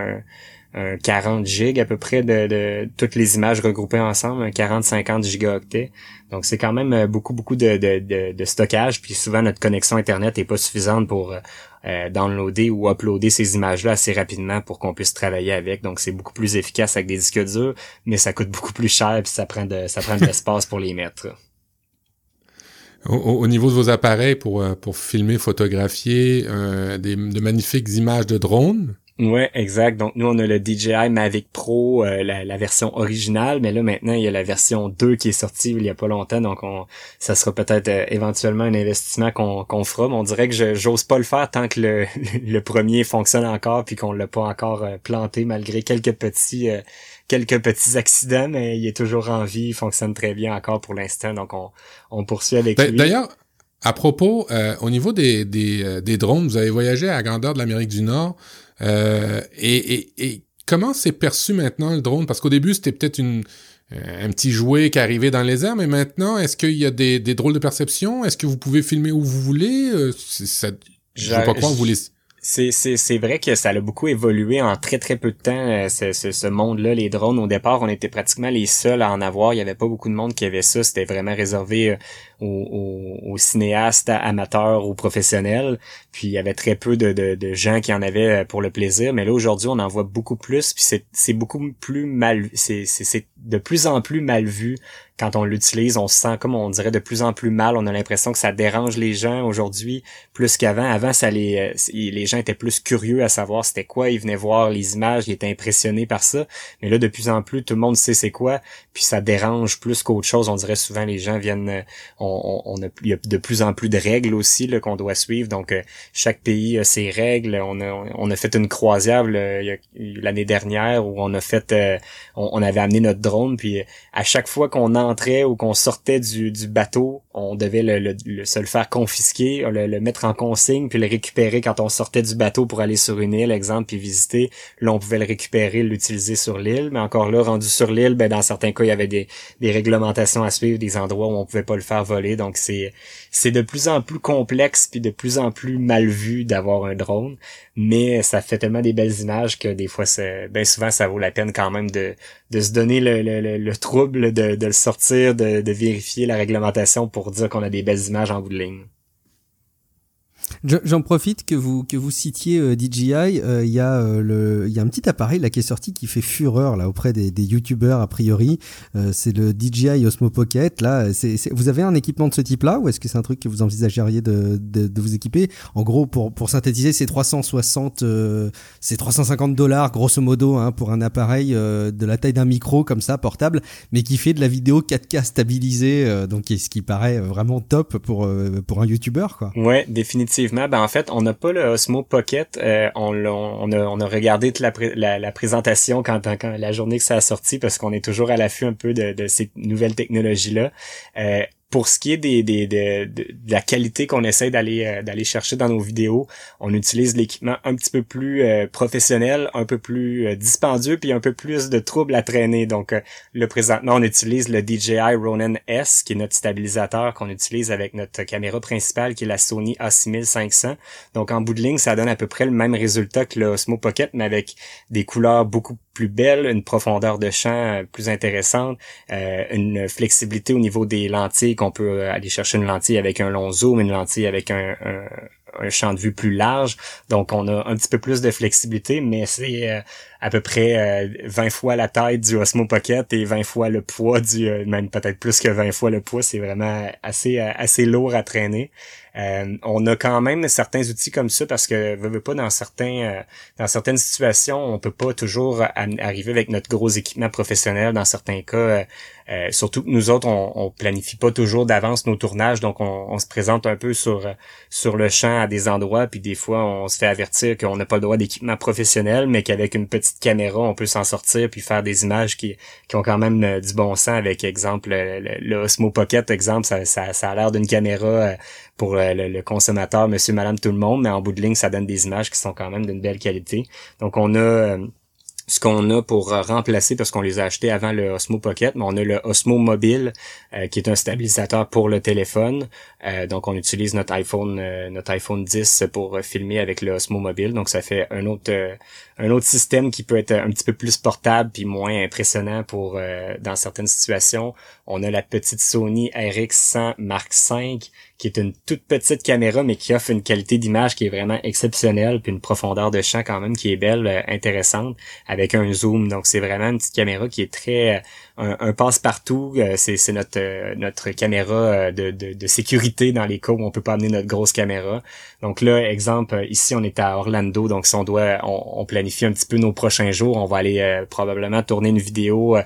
un, 40 gigs à peu près de, toutes les images regroupées ensemble, un 40-50 gigaoctets. Donc c'est quand même euh, beaucoup beaucoup de, stockage. Puis souvent notre connexion internet est pas suffisante pour downloader ou uploader ces images-là assez rapidement pour qu'on puisse travailler avec. Donc c'est beaucoup plus efficace avec des disques durs, mais ça coûte beaucoup plus cher puis ça prend de ça prend de l'espace pour les mettre. Au, niveau de vos appareils pour, euh, pour filmer, photographier euh, des, de magnifiques images de drones? Ouais, exact. Donc nous on a le DJI Mavic Pro, euh, la, version originale, mais là maintenant il y a la version 2 qui est sortie il y a pas longtemps, donc on, ça sera peut-être éventuellement un investissement qu'on qu'on fera. Mais on dirait que je j'ose pas le faire tant que le, [laughs] le premier fonctionne encore puis qu'on l'a pas encore planté malgré quelques petits quelques petits accidents, mais il est toujours en vie, il fonctionne très bien encore pour l'instant, donc on, on poursuit avec lui. D'ailleurs, à propos, euh, au niveau des, des, euh, des, drones, vous avez voyagé à la grandeur de l'Amérique du Nord, euh, et, et, et, comment c'est perçu maintenant le drone? Parce qu'au début, c'était peut-être une un petit jouet qui arrivait dans les airs, mais maintenant, est-ce qu'il y a des, des drôles de perception? Est-ce que vous pouvez filmer où vous voulez? Ça, je sais pas quoi, vous voulez c'est, vrai que ça a beaucoup évolué en très très peu de temps, euh, ce, ce, monde-là, les drones. Au départ, on était pratiquement les seuls à en avoir. Il y avait pas beaucoup de monde qui avait ça. C'était vraiment réservé euh, aux, aux, cinéastes amateurs ou professionnels. Puis il y avait très peu de, de, de, gens qui en avaient euh, pour le plaisir. Mais là, aujourd'hui, on en voit beaucoup plus. Puis c'est, beaucoup plus mal... C'est de plus en plus mal vu quand on l'utilise, on se sent comme on dirait de plus en plus mal. On a l'impression que ça dérange les gens aujourd'hui plus qu'avant. Avant, ça les, euh, les gens étaient plus curieux à savoir c'était quoi. Ils venaient voir les images, ils étaient impressionnés par ça. Mais là, de plus en plus, tout le monde sait c'est quoi. Puis ça dérange plus qu'autre chose. On dirait souvent les gens viennent, euh, on, a, il y a de plus en plus de règles aussi qu'on doit suivre. Donc euh, chaque pays a ses règles. On a, fait une croisière l'année dernière où fait, on, avait amené notre drone. Puis à chaque fois qu'on entrait ou qu'on sortait du, bateau, on devait le, le, se le faire confisquer, le, le, mettre en consigne, puis le récupérer quand on sortait du bateau pour aller sur une île, exemple, puis visiter. Là, on pouvait le récupérer, l'utiliser sur l'île, mais encore là, rendu sur l'île, ben dans certains cas, il y avait des, des réglementations à suivre, des endroits où on pouvait pas le faire voler. Donc c'est c'est de plus en plus complexe puis de plus en plus mal vu d'avoir un drone, mais ça fait tellement des belles images que des fois, ben souvent, ça vaut la peine quand même de, de se donner le, le, le, trouble de, de le sortir, de, de vérifier la réglementation pour dire qu'on a des belles images en bout de ligne. J'en profite que vous que vous citiez euh, DJI. Euh, il y a euh, le il y a un petit appareil là qui est sorti qui fait fureur là auprès des, des youtubeurs a priori. c'est le DJI Osmo Pocket. Là, vous avez un équipement de ce type-là ou est-ce que c'est un truc que vous envisageriez de, de, de, vous équiper? En gros, pour pour synthétiser, c'est 360 c'est 350 dollars grosso modo hein, pour un appareil de la taille d'un micro comme ça portable, mais qui fait de la vidéo 4K stabilisée. donc ce qui paraît vraiment top pour pour un youtubeur quoi. Ouais, définitivement Ben, en fait, on n'a pas le Osmo Pocket. Euh, on, on, a, on a regardé toute la, la, présentation quand, quand, la journée que ça a sorti parce qu'on est toujours à l'affût un peu de, de ces nouvelles technologies-là. Euh, pour ce qui est des, des, de, de, la qualité qu'on essaie d'aller euh, d'aller chercher dans nos vidéos, on utilise l'équipement un petit peu plus euh, professionnel, un peu plus euh, dispendieux, puis un peu plus de troubles à traîner. Donc le présentement, on utilise le DJI Ronin S, qui est notre stabilisateur qu'on utilise avec notre caméra principale, qui est la Sony A6500. Donc en bout de ligne, ça donne à peu près le même résultat que le Osmo Pocket, mais avec des couleurs beaucoup plus belle, une profondeur de champ euh, plus intéressante, euh, une flexibilité au niveau des lentilles qu'on peut euh, aller chercher une lentille avec un long zoom, une lentille avec un, un, champ de vue plus large. Donc on a un petit peu plus de flexibilité, mais c'est à peu près 20 fois la taille du Osmo Pocket et 20 fois le poids du même peut-être plus que 20 fois le poids, c'est vraiment assez assez lourd à traîner. Euh, on a quand même certains outils comme ça parce que veut, pas dans certains euh, dans certaines situations, on peut pas toujours arriver avec notre gros équipement professionnel. Dans certains cas, euh, euh, surtout que nous autres, on, on planifie pas toujours d'avance nos tournages, donc on, se présente un peu sur sur le champ à des endroits, puis des fois on se fait avertir qu'on n'a pas le droit d'équipement professionnel, mais qu'avec une petite caméra, on peut s'en sortir puis faire des images qui, qui ont quand même du bon sens. Avec exemple le, Osmo Pocket, exemple, ça, ça, a l'air d'une caméra pour le, consommateur, monsieur, madame, tout le monde, mais en bout de ligne, ça donne des images qui sont quand même d'une belle qualité. Donc on a euh, ce qu'on a pour remplacer parce qu'on les a achetés avant le Osmo Pocket, mais on a le Osmo Mobile euh, qui est un stabilisateur pour le téléphone. Euh, donc on utilise notre iPhone notre iPhone 10 pour filmer avec le Osmo Mobile. Donc ça fait un autre un autre système qui peut être un petit peu plus portable puis moins impressionnant pour dans certaines situations. On a la petite Sony RX100 Mark V qui est une toute petite caméra, mais qui offre une qualité d'image qui est vraiment exceptionnelle, puis une profondeur de champ quand même qui est belle, euh, intéressante, avec un zoom. Donc c'est vraiment une petite caméra qui est très euh, un, passe-partout. Euh, c'est notre notre caméra de, de, sécurité dans les cas où on peut pas amener notre grosse caméra. Donc là, exemple, ici on est à Orlando, donc si on doit, on, planifie un petit peu nos prochains jours, on va aller probablement tourner une vidéo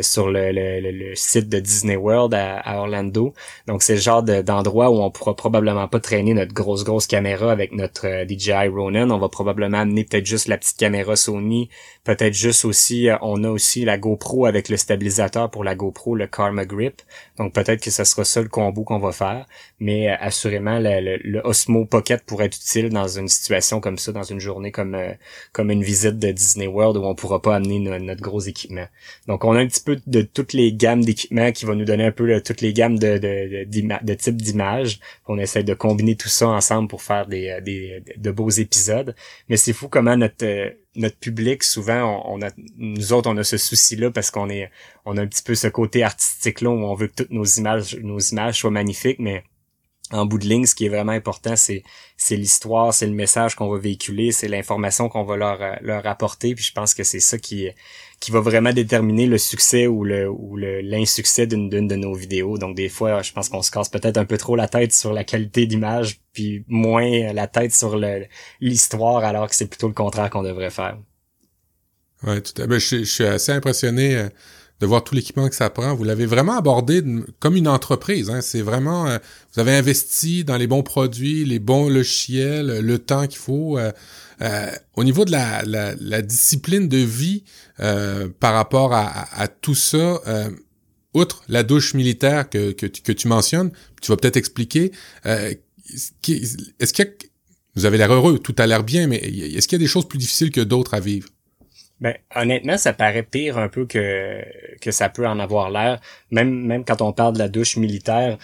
sur le, site de Disney World à, Orlando. Donc c'est le genre d'endroit où on pourra probablement pas traîner notre grosse grosse caméra avec notre euh, DJI Ronin. On va probablement amener peut-être juste la petite caméra Sony, peut-être juste aussi, euh, on a aussi la GoPro avec le stabilisateur pour la GoPro, le Karma Grip. Donc peut-être que ce sera ça le combo qu'on va faire. Mais euh, assurément, le, Osmo Pocket pourrait être utile dans une situation comme ça, dans une journée comme comme une visite de Disney World où on pourra pas amener notre gros équipement. Donc on a un petit peu de toutes les gammes d'équipements qui vont nous donner un peu toutes les gammes de, de, de, de type d'images on essaie de combiner tout ça ensemble pour faire des, euh, des de beaux épisodes. Mais c'est fou comment notre euh, notre public souvent on, a nous autres on a ce souci là parce qu'on est on a un petit peu ce côté artistique là où on veut que toutes nos images nos images soient magnifiques mais en bout de ligne, ce qui est vraiment important, c'est c'est l'histoire, c'est le message qu'on va véhiculer, c'est l'information qu'on va leur euh, leur apporter. Puis je pense que c'est ça qui qui va vraiment déterminer le succès ou le ou l'insuccès d'une d'une de nos vidéos. Donc des fois, je pense qu'on se casse peut-être un peu trop la tête sur la qualité d'image, puis moins la tête sur l'histoire, alors que c'est plutôt le contraire qu'on devrait faire. Ouais, tout à fait. Ben, je, suis assez impressionné euh, de voir tout l'équipement que ça prend. Vous l'avez vraiment abordé comme une entreprise. Hein. C'est vraiment, euh, vous avez investi dans les bons produits, les bons logiciels, le temps qu'il faut. Euh, euh, au niveau de la, discipline de vie par rapport à, tout ça, outre la douche militaire que, que, tu, que tu mentionnes, tu vas peut-être expliquer, est-ce qu'il y a, vous avez l'air heureux, tout a l'air bien, mais est-ce qu'il y a des choses plus difficiles que d'autres à vivre? Ben, honnêtement, ça paraît pire un peu que, que ça peut en avoir l'air. Même, même quand on parle de la douche militaire,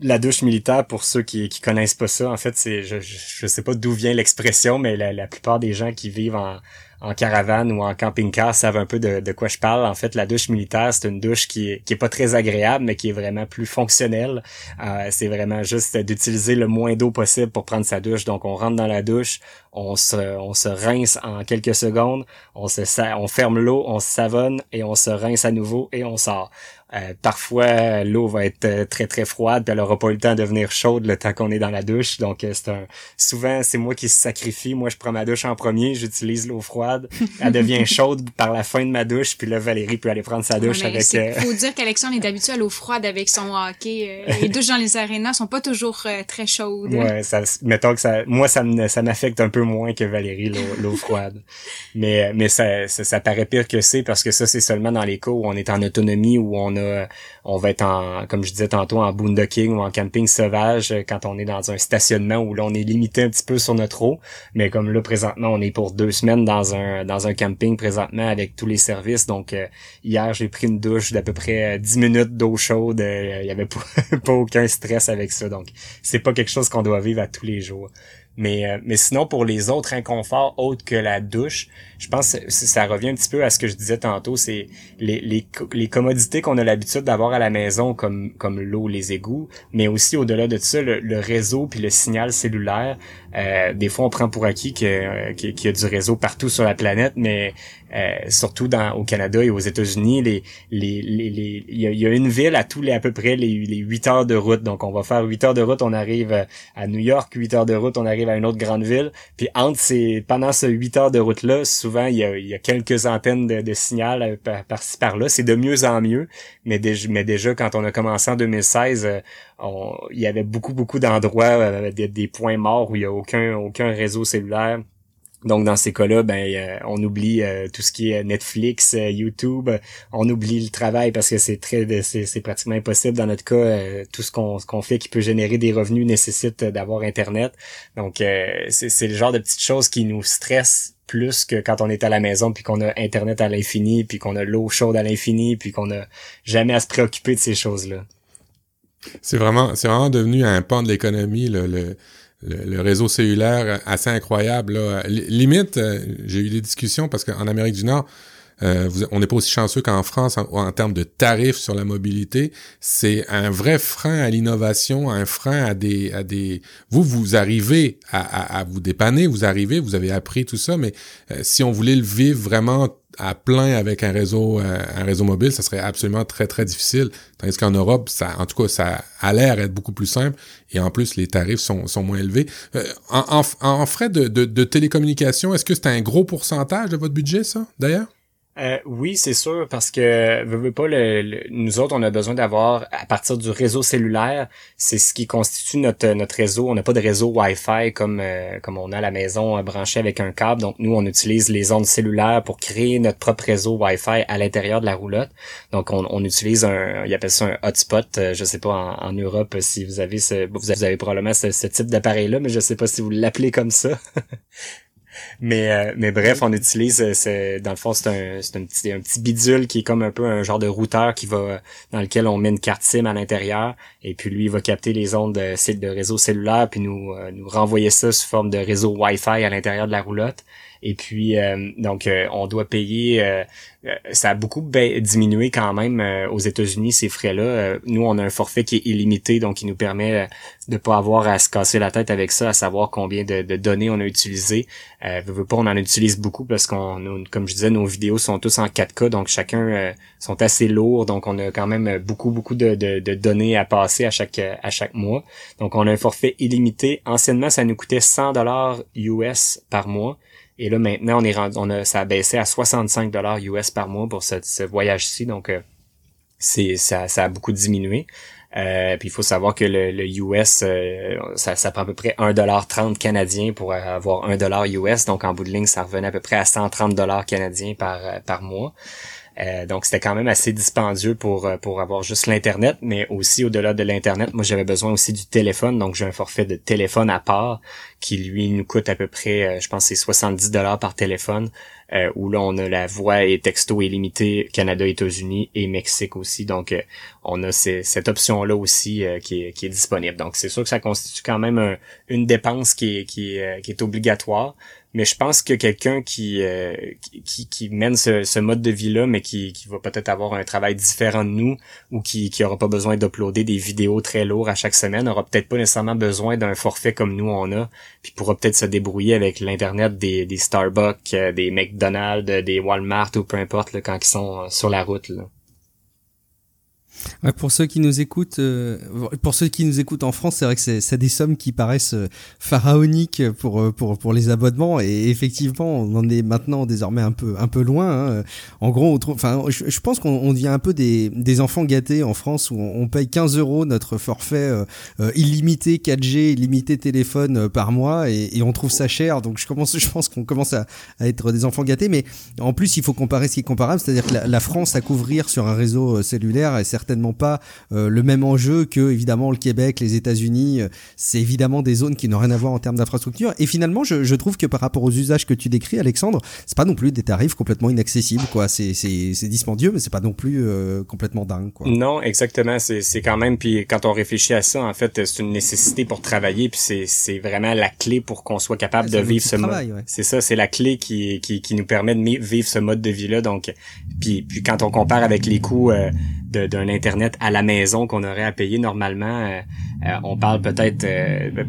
la douche militaire, pour ceux qui, qui connaissent pas ça, en fait, c'est, je, je sais pas d'où vient l'expression, mais la, la plupart des gens qui vivent en, en caravane ou en camping-car savent un peu de, de, quoi je parle. En fait, la douche militaire, c'est une douche qui est, qui est pas très agréable, mais qui est vraiment plus fonctionnelle. Euh, c'est vraiment juste d'utiliser le moins d'eau possible pour prendre sa douche. Donc, on rentre dans la douche, on se, on se rince en quelques secondes, on se, on ferme l'eau, on se savonne et on se rince à nouveau et on sort. Euh, parfois, l'eau va être euh, très très froide, puis elle aura pas eu le temps de devenir chaude le temps qu'on est dans la douche. Donc euh, c'est un souvent c'est moi qui se sacrifie. Moi je prends ma douche en premier, j'utilise l'eau froide. Elle devient [laughs] chaude par la fin de ma douche, puis là Valérie peut aller prendre sa douche avec. Il faut dire qu'Alexandre est habitué à l'eau froide avec son hockey. les douches dans les arénas sont pas toujours très chaudes. Ouais, ça mettons que ça moi ça ça m'affecte un peu moins que Valérie l'eau froide. mais mais ça, ça, ça paraît pire que c'est parce que ça c'est seulement dans les cas où on est en autonomie où on a on va être en, comme je disais tantôt, en boondocking ou en camping sauvage euh, quand on est dans un stationnement où là on est limité un petit peu sur notre eau. Mais comme là présentement on est pour deux semaines dans un dans un camping présentement avec tous les services. Donc euh, hier j'ai pris une douche d'à peu près 10 minutes d'eau chaude. Il y avait [laughs] pas, aucun stress avec ça. Donc c'est pas quelque chose qu'on doit vivre à tous les jours. Mais, euh, mais sinon, pour les autres inconforts autres que la douche, je pense que ça revient un petit peu à ce que je disais tantôt, c'est les, les, les commodités qu'on a l'habitude d'avoir à la maison, comme, comme l'eau, les égouts, mais aussi au-delà de ça, le, le réseau puis le signal cellulaire. Euh, des fois, on prend pour acquis qu'il y a du réseau partout sur la planète, mais euh, surtout dans, au Canada et aux États-Unis, les, les, les, il, y a, une ville à tous les à peu près les, les 8 heures de route. Donc on va faire 8 heures de route, on arrive à New York, 8 heures de route, on arrive à une autre grande ville. Puis entre ces pendant ce 8 heures de route là, souvent il y a, il y a quelques antennes de, de signal euh, par-ci par-là. C'est de mieux en mieux, mais déjà, quand on a commencé en 2016, euh, on, il y avait beaucoup beaucoup d'endroits des, des points morts où il y a aucun aucun réseau cellulaire donc dans ces cas-là, ben euh, on oublie euh, tout ce qui est Netflix, euh, YouTube, on oublie le travail parce que c'est très c'est pratiquement impossible dans notre cas. tout ce qu'on fait qui peut générer des revenus nécessite d'avoir internet. Donc c'est le genre de petites choses qui nous stressent plus que quand on est à la maison puis qu'on a internet à l'infini puis qu'on a l'eau chaude à l'infini puis qu'on a jamais à se préoccuper de ces choses-là. C'est vraiment c'est vraiment devenu un pan de l'économie le le, réseau cellulaire assez incroyable. Là. Limite, euh, j'ai eu des discussions parce qu'en Amérique du Nord, euh, on n'est pas aussi chanceux qu'en France en, termes de tarifs sur la mobilité. C'est un vrai frein à l'innovation, un frein à des, à des. Vous, vous arrivez à, vous dépanner, vous arrivez, vous avez appris tout ça, mais euh, si on voulait le vivre vraiment à plein avec un réseau, euh, un réseau mobile, ça serait absolument très très difficile. Tandis qu'en Europe, ça, en tout cas, ça a l'air être beaucoup plus simple et en plus les tarifs sont, sont moins élevés. en, en, frais de, de, de télécommunication, est-ce que c'est un gros pourcentage de votre budget, ça, d'ailleurs? Euh, oui, c'est sûr, parce que veux, pas le, nous autres, on a besoin d'avoir à partir du réseau cellulaire, c'est ce qui constitue notre notre réseau. On n'a pas de réseau Wi-Fi comme euh, comme on a à la maison euh, branché avec un câble. Donc nous, on utilise les ondes cellulaires pour créer notre propre réseau Wi-Fi à l'intérieur de la roulotte. Donc on, on utilise un, il appelle ça un hotspot. je sais pas en, Europe si vous avez ce, vous avez probablement ce, ce type d'appareil là, mais je sais pas si vous l'appelez comme ça. [laughs] Mais, euh, mais bref, on utilise, euh, c'est, dans le fond, c'est un, c'est un petit, un petit bidule qui est comme un peu un genre de routeur qui va, dans lequel on met une carte SIM à l'intérieur, et puis lui, il va capter les ondes de, de réseau cellulaire, puis nous, euh, nous renvoyer ça sous forme de réseau Wi-Fi à l'intérieur de la roulotte. Et puis, donc, on doit payer euh, ça a beaucoup diminué quand même euh, aux États-Unis ces frais-là. Euh, nous, on a un forfait qui est illimité, donc il nous permet de pas avoir à se casser la tête avec ça, à savoir combien de, données on a utilisé. Euh, veux pas, on en utilise beaucoup parce qu'on, comme je disais, nos vidéos sont tous en 4K, donc chacun sont assez lourds, donc on a quand même beaucoup beaucoup de, de, données à passer à chaque à chaque mois. Donc on a un forfait illimité. Anciennement, ça nous coûtait 100 dollars US par mois. Et là, maintenant, on est rendu, on a, ça a baissé à 65 dollars US par mois pour ce, voyage-ci. Donc, euh, c'est, ça, ça a beaucoup diminué. Euh, puis il faut savoir que le, US, euh, ça, ça prend à peu près 1,30$ canadien pour avoir 1$ US. Donc en bout de ligne, ça revenait à peu près à 130$ canadiens par, par mois. Euh, donc c'était quand même assez dispendieux pour euh, pour avoir juste l'internet, mais aussi au-delà de l'internet, moi j'avais besoin aussi du téléphone, donc j'ai un forfait de téléphone à part qui lui nous coûte à peu près, euh, je pense c'est 70 dollars par téléphone, où là on a la voix et texto illimité Canada, États-Unis et Mexique aussi, donc on a cette option là aussi qui est, qui, est, disponible. Donc c'est sûr que ça constitue quand même une dépense qui qui est, qui est obligatoire mais je pense que quelqu'un qui, euh, qui, mène ce, mode de vie-là, mais qui, qui va peut-être avoir un travail différent de nous ou qui qui aura pas besoin d'uploader des vidéos très lourdes à chaque semaine, aura peut-être pas nécessairement besoin d'un forfait comme nous on a, puis pourra peut-être se débrouiller avec l'internet des, des Starbucks, euh, des McDonald's, des Walmart ou peu importe là, quand ils sont euh, sur la route. Là pour ceux qui nous écoutent, euh, pour ceux qui nous écoutent en France, c'est vrai que c'est des sommes qui paraissent euh, pharaoniques pour euh, pour pour les abonnements et effectivement, on en est maintenant désormais un peu un peu loin. Hein. En gros, on enfin, je, pense qu'on devient un peu des des enfants gâtés en France où on, paye 15 euros notre forfait illimité 4G, illimité téléphone par mois et, on trouve ça cher. Donc je commence, je pense qu'on commence à, être des enfants gâtés. Mais en plus, il faut comparer ce qui est comparable, c'est-à-dire que la, France à couvrir sur un réseau cellulaire est certainement pas le même enjeu que évidemment le Québec, les États-Unis. C'est évidemment des zones qui n'ont rien à voir en termes d'infrastructure. Et finalement, je, je, trouve que par rapport aux usages que tu décris, Alexandre, c'est pas non plus des tarifs complètement inaccessibles. Quoi, c'est c'est dispendieux, mais c'est pas non plus complètement dingue. Quoi. Non, exactement. C'est c'est quand même. Puis quand on réfléchit à ça, en fait, c'est une nécessité pour travailler. Puis c'est c'est vraiment la clé pour qu'on soit capable de vivre ce mode. C'est ça, c'est la clé qui, qui, qui nous permet de vivre ce mode de vie-là. Donc, puis, puis quand on compare avec les coûts euh, d'un internet à la maison qu'on aurait à payer normalement, euh, euh, on parle peut-être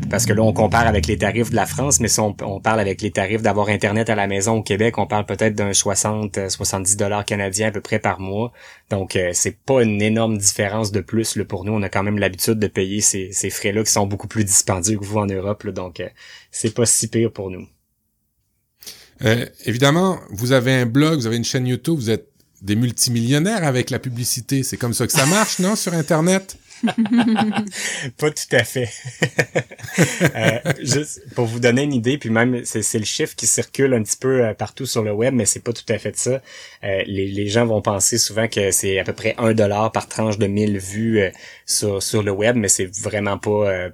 parce que là on compare avec les tarifs de la France, mais si on, parle avec les tarifs d'avoir internet à la maison au Québec, on parle peut-être d'un 60 70 dollars canadiens à peu près par mois. Donc c'est pas une énorme différence de plus là, pour nous. On a quand même l'habitude de payer ces, frais-là qui sont beaucoup plus dispendieux que vous en Europe. Là, donc c'est pas si pire pour nous. Euh, évidemment, vous avez un blog, vous avez une chaîne YouTube, vous êtes des multimillionnaires avec la publicité. C'est comme ça que ça marche, non, sur Internet? [laughs] pas tout à fait. [laughs] euh, juste pour vous donner une idée, puis même c'est le chiffre qui circule un petit peu euh, partout sur le web, mais c'est pas tout à fait ça. Euh, les, gens vont penser souvent que c'est à peu près un dollar par tranche de 1000 vues euh, sur, sur le web, mais c'est vraiment pas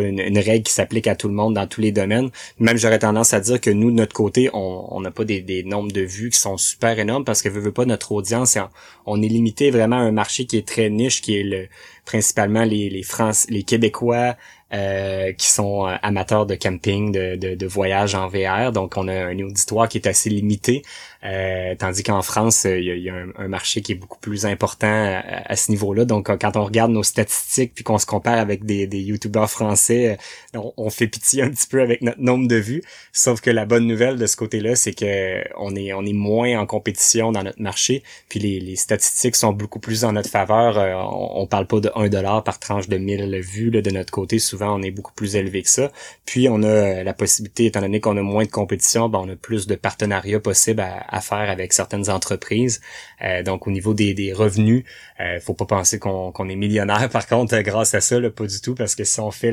une, règle qui s'applique à tout le monde dans tous les domaines. Même j'aurais tendance à dire que nous, de notre côté, on n'a pas des, nombres de vues qui sont super énormes parce que veut, veut pas notre audience, on est limité vraiment à un marché qui est très niche, qui est le principalement les les les Québécois, euh, qui sont euh, amateurs de camping, de, de, de, en VR. Donc, on a un auditoire qui est assez limité. Euh, tandis qu'en France, il y a, un, marché qui est beaucoup plus important à, ce niveau-là. Donc, quand on regarde nos statistiques puis qu'on se compare avec des, des YouTubeurs français, on, on, fait pitié un petit peu avec notre nombre de vues. Sauf que la bonne nouvelle de ce côté-là, c'est que on est on est moins en compétition dans notre marché. Puis les, les statistiques sont beaucoup plus en notre faveur. on, on parle pas de 1 dollar par tranche de 1000 vues là, de notre côté. Souvent on est beaucoup plus élevé que ça. Puis on a euh, la possibilité, étant donné qu'on a moins de compétition, ben, on a plus de partenariats possibles à, faire avec certaines entreprises. Euh, donc au niveau des, revenus, euh, faut pas penser qu'on est millionnaire [laughs] par contre grâce à ça, là, pas du tout, parce que si on fait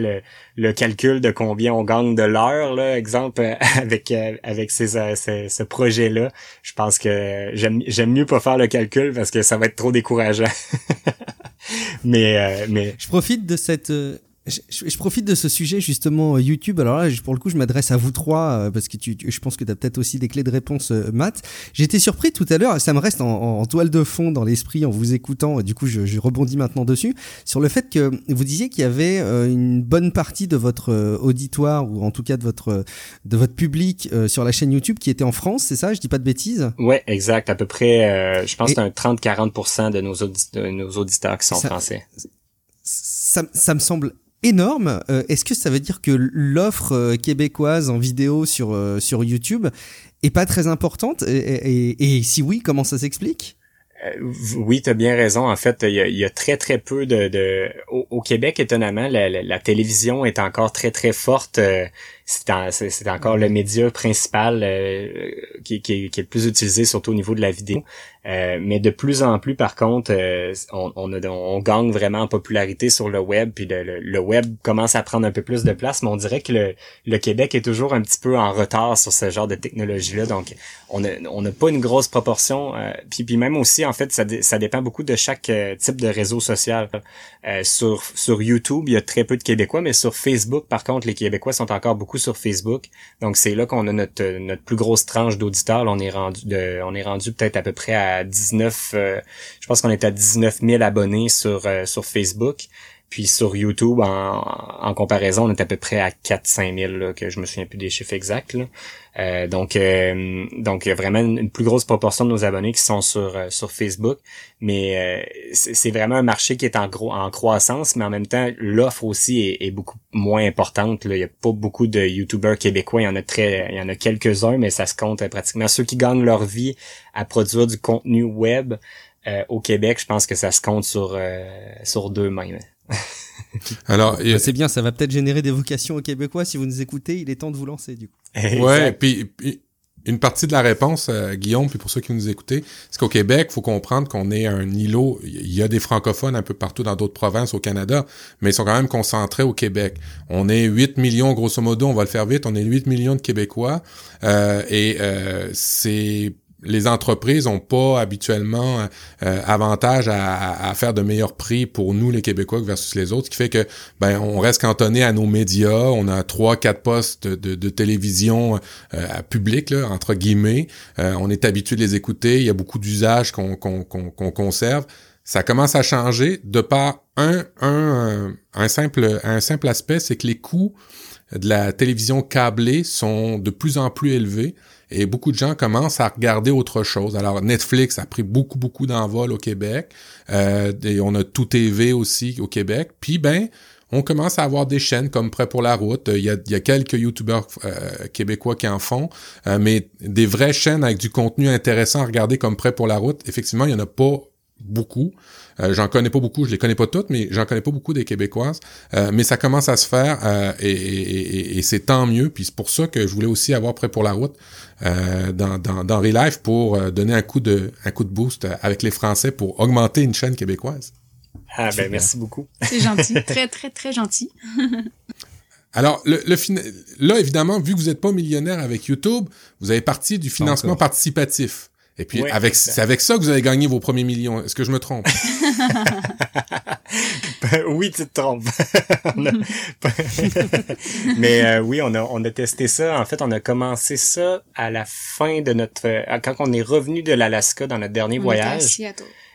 le, calcul de combien on gagne de l'heure, exemple [laughs] avec avec ces, ce projet-là, je pense que j'aime mieux pas faire le calcul parce que ça va être trop décourageant. [laughs] mais mais je profite de cette je, profite de ce sujet justement euh, YouTube. Alors là, pour le coup, je m'adresse à vous trois euh, parce que tu, je pense que tu as peut-être aussi des clés de réponse, euh, Matt. J'étais surpris tout à l'heure, ça me reste en, toile de fond dans l'esprit en vous écoutant. Du coup, je, rebondis maintenant dessus sur le fait que vous disiez qu'il y avait une bonne partie de votre auditoire ou en tout cas de votre de votre public sur la chaîne YouTube qui était en France. C'est ça? Je dis pas de bêtises? Ouais, exact. À peu près, je pense un 30-40% de nos, nos auditeurs qui sont français. Ça, ça me semble énorme. Euh, est-ce que ça veut dire que l'offre euh, québécoise en vidéo sur, euh, sur YouTube est pas très importante? Et, si oui, comment ça s'explique? Oui, tu as bien raison. En fait, il y a, très très peu de, Au, Québec, étonnamment, la, télévision est encore très très forte c'est encore le média principal euh, qui, qui, est, le plus utilisé, surtout au niveau de la vidéo. Euh, mais de plus en plus, par contre, euh, on, on, on, gagne vraiment en popularité sur le web, puis le, web commence à prendre un peu plus de place, mais on dirait que le, le Québec est toujours un petit peu en retard sur ce genre de technologie-là. Donc, on n'a on a pas une grosse proportion. puis, puis même aussi, en fait, ça, dépend beaucoup de chaque type de réseau social. sur, sur YouTube, il y a très peu de Québécois, mais sur Facebook, par contre, les Québécois sont encore beaucoup sur Facebook. Donc c'est là qu'on a notre notre plus grosse tranche d'auditeurs. On est rendu on est rendu peut-être à peu près à 19 euh, je pense qu'on est à 19 000 abonnés sur euh, sur Facebook. Puis sur YouTube, en, en, comparaison, on est à peu près à 4-5 000, là, que je me souviens plus des chiffres exacts. Là. Euh, donc, euh, donc il y a vraiment une, plus grosse proportion de nos abonnés qui sont sur euh, sur Facebook, mais c'est vraiment un marché qui est en gros en croissance, mais en même temps l'offre aussi est, beaucoup moins importante. Là. Il y a pas beaucoup de YouTubers québécois, il y en a très, il y en a quelques uns, mais ça se compte pratiquement ceux qui gagnent leur vie à produire du contenu web au Québec. Je pense que ça se compte sur sur deux mains. [laughs] Alors, bah, c'est bien, ça va peut-être générer des vocations aux Québécois. Si vous nous écoutez, il est temps de vous lancer du coup. Ouais, puis, une partie de la réponse, euh, Guillaume, puis pour ceux qui nous écoutez, c'est qu'au Québec, faut comprendre qu'on est un îlot. Il y a des francophones un peu partout dans d'autres provinces au Canada, mais ils sont quand même concentrés au Québec. On est 8 millions, grosso modo, on va le faire vite, on est 8 millions de Québécois, euh, et euh, c'est les entreprises ont pas habituellement euh, avantage à, à, faire de meilleurs prix pour nous les Québécois versus les autres, ce qui fait que ben on reste cantonné à nos médias, on a trois quatre postes de, de, télévision euh, publics là, entre guillemets, euh, on est habitué de les écouter, il y a beaucoup d'usages qu'on qu'on qu'on conserve. Ça commence à changer. De par un un un simple un simple aspect, c'est que les coûts de la télévision câblée sont de plus en plus élevés et beaucoup de gens commencent à regarder autre chose. Alors Netflix a pris beaucoup beaucoup d'envol au Québec euh, et on a tout TV aussi au Québec. Puis ben on commence à avoir des chaînes comme Prêt pour la route. Il y a, il y a quelques youtubeurs euh, québécois qui en font, euh, mais des vraies chaînes avec du contenu intéressant à regarder comme Prêt pour la route, effectivement, il y en a pas beaucoup. Euh, j'en connais pas beaucoup, je les connais pas toutes, mais j'en connais pas beaucoup des Québécoises. Euh, mais ça commence à se faire euh, et, c'est tant mieux. Puis c'est pour ça que je voulais aussi avoir prêt pour la route dans, dans, dans Relive pour donner un coup de un coup de boost avec les Français pour augmenter une chaîne québécoise. Ah ben merci beaucoup. C'est gentil, [laughs] très très très gentil. [laughs] Alors, le, le là, évidemment, vu que vous n'êtes pas millionnaire avec YouTube, vous avez parti du financement participatif. Et puis, avec, c'est avec ça que vous avez gagné vos premiers millions. Est-ce que je me trompe? [laughs] [laughs] Ben oui, tu te trompes. [laughs] Mais euh, oui, on a, on a testé ça. En fait, on a commencé ça à la fin de notre... Euh, quand on est revenu de l'Alaska dans notre dernier voyage.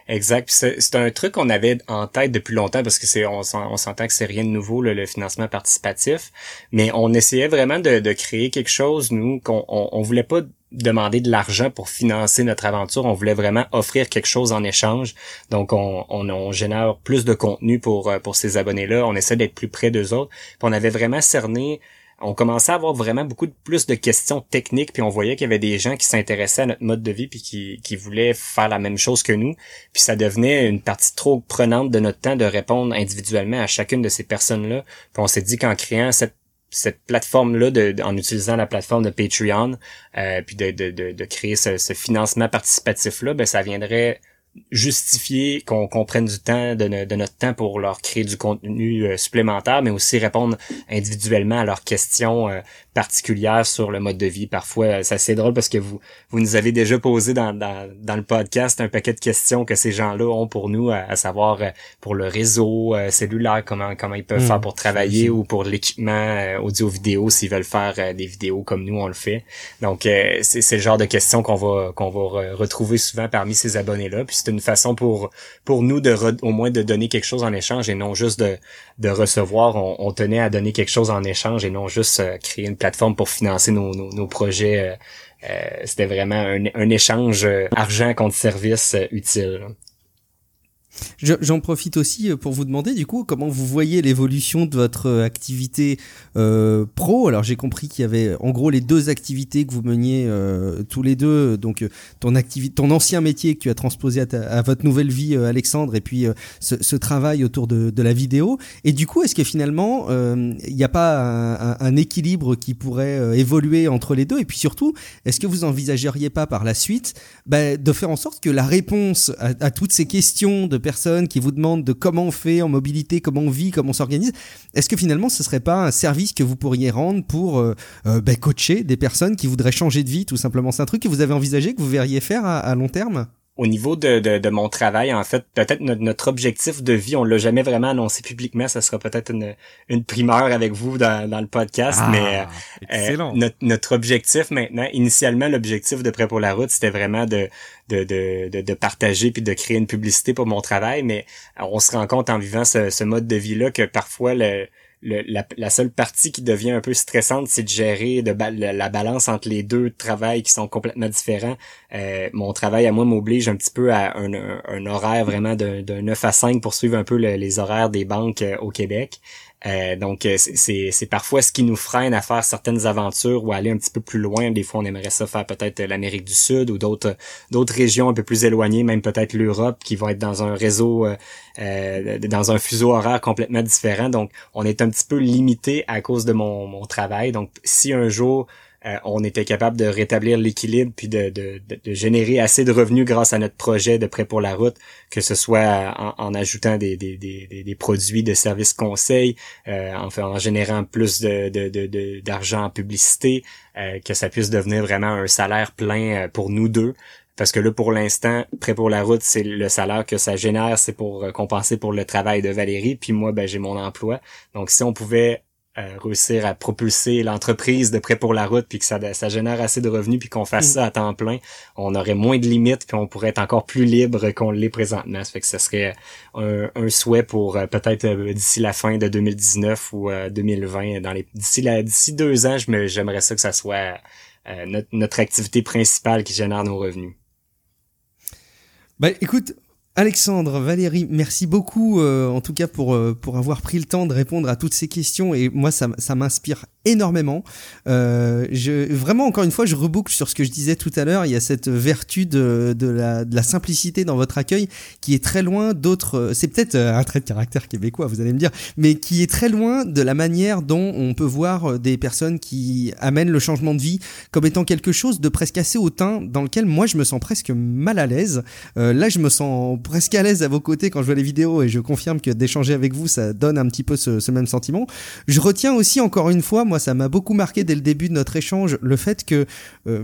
Exact. C'est un truc qu'on avait en tête depuis longtemps parce que c'est on, s'entend que c'est rien de nouveau le, financement participatif, mais on essayait vraiment de, créer quelque chose nous qu'on on, on voulait pas demander de l'argent pour financer notre aventure. On voulait vraiment offrir quelque chose en échange. Donc, on, on, génère plus de contenu pour, euh, pour ces abonnés-là. On essaie d'être plus près d'eux autres. Puis on avait vraiment cerné on commençait à avoir vraiment beaucoup plus de questions techniques, puis on voyait qu'il y avait des gens qui s'intéressaient à notre mode de vie, puis qui, qui voulaient faire la même chose que nous. Puis ça devenait une partie trop prenante de notre temps de répondre individuellement à chacune de ces personnes-là. Puis on s'est dit qu'en créant cette cette plateforme-là, en utilisant la plateforme de Patreon, euh, puis de, de, de, créer ce, ce financement participatif-là, ben ça viendrait justifier qu'on prenne du temps de, notre temps pour leur créer du contenu euh, supplémentaire, mais aussi répondre individuellement à leurs questions euh, particulières sur le mode de vie. Parfois, euh, c'est assez drôle parce que vous vous nous avez déjà posé dans, dans, dans le podcast un paquet de questions que ces gens-là ont pour nous, à, savoir pour le réseau cellulaire, comment comment ils peuvent mmh. faire pour travailler ou pour l'équipement audio-vidéo s'ils veulent faire des vidéos comme nous on le fait. Donc c'est le genre de questions qu'on va qu'on va retrouver souvent parmi ces abonnés-là. Puis c'est une façon pour pour nous de au moins de donner quelque chose en échange et non juste de, de recevoir. On, tenait à donner quelque chose en échange et non juste euh, créer une plateforme pour financer nos, nos, projets. Euh, euh, c'était vraiment un, un échange argent contre service utile. J'en profite aussi euh, pour vous demander du coup comment vous voyez l'évolution de votre euh, activité euh, pro? Alors j'ai compris qu'il y avait en gros les deux activités que vous meniez tous les deux, donc ton activité, ton ancien métier que tu as transposé à, votre nouvelle vie, Alexandre, et puis ce, travail autour de, la vidéo. Et du coup, est-ce que finalement il n'y a pas un, équilibre qui pourrait évoluer entre les deux? Et puis surtout, est-ce que vous envisageriez pas par la suite bah, de faire en sorte que la réponse à toutes ces questions de personnes qui vous demandent de comment on fait en mobilité, comment on vit, comment on s'organise. Est-ce que finalement ce serait pas un service que vous pourriez rendre pour euh, euh, ben, coacher des personnes qui voudraient changer de vie tout simplement? C'est un truc que vous avez envisagé, que vous verriez faire à long terme? Au niveau de, de, de, mon travail, en fait, peut-être notre, objectif de vie, on l'a jamais vraiment annoncé publiquement. Ça sera peut-être une, une primeur avec vous dans, dans le podcast, ah, mais euh, notre, notre objectif maintenant, initialement, l'objectif de Prêt pour la route, c'était vraiment de, de, de, de, partager puis de créer une publicité pour mon travail. Mais on se rend compte en vivant ce, ce mode de vie-là que parfois le la, seule partie qui devient un peu stressante, c'est de gérer de la, balance entre les deux travails qui sont complètement différents. Euh, mon travail à moi m'oblige un petit peu à un, horaire vraiment d'un 9 à 5 pour suivre un peu les horaires des banques euh, au Québec. Euh, donc euh, c'est parfois ce qui nous freine à faire certaines aventures ou aller un petit peu plus loin. Des fois on aimerait ça faire peut-être l'Amérique du Sud ou d'autres d'autres régions un peu plus éloignées, même peut-être l'Europe qui vont être dans un réseau euh, dans un fuseau horaire complètement différent. Donc on est un petit peu limité à cause de mon, mon travail. Donc si un jour euh, on était capable de rétablir l'équilibre puis de, de, de, générer assez de revenus grâce à notre projet de prêt pour la route, que ce soit en, en ajoutant des, des, des, des, produits de services conseils, euh, en, en générant plus de, d'argent en publicité, euh, que ça puisse devenir vraiment un salaire plein pour nous deux. Parce que là, pour l'instant, prêt pour la route, c'est le salaire que ça génère, c'est pour compenser pour le travail de Valérie. Puis moi, ben, j'ai mon emploi. Donc, si on pouvait euh, réussir à propulser l'entreprise de prêt pour la route puis que ça, ça génère assez de revenus puis qu'on fasse mm. ça à temps plein, on aurait moins de limites puis on pourrait être encore plus libre qu'on l'est présentement. Ça fait que ce serait un, un souhait pour euh, peut-être euh, d'ici la fin de 2019 ou 2020. Dans les d'ici la d'ici deux ans, j'aimerais ça que ça soit notre, notre activité principale qui génère nos revenus. Ben, écoute, Alexandre, Valérie, merci beaucoup euh, en tout cas pour, euh, pour avoir pris le temps de répondre à toutes ces questions et moi ça, ça m'inspire énormément. Euh, je, vraiment encore une fois je reboucle sur ce que je disais tout à l'heure, il y a cette vertu de, de, la, de la simplicité dans votre accueil qui est très loin d'autres, c'est peut-être un trait de caractère québécois vous allez me dire, mais qui est très loin de la manière dont on peut voir des personnes qui amènent le changement de vie comme étant quelque chose de presque assez hautain dans lequel moi je me sens presque mal à l'aise. là je me sens presque à l'aise à vos côtés quand je vois les vidéos et je confirme que d'échanger avec vous, ça donne un petit peu ce, même sentiment. Je retiens aussi encore une fois, moi ça m'a beaucoup marqué dès le début de notre échange, le fait que euh,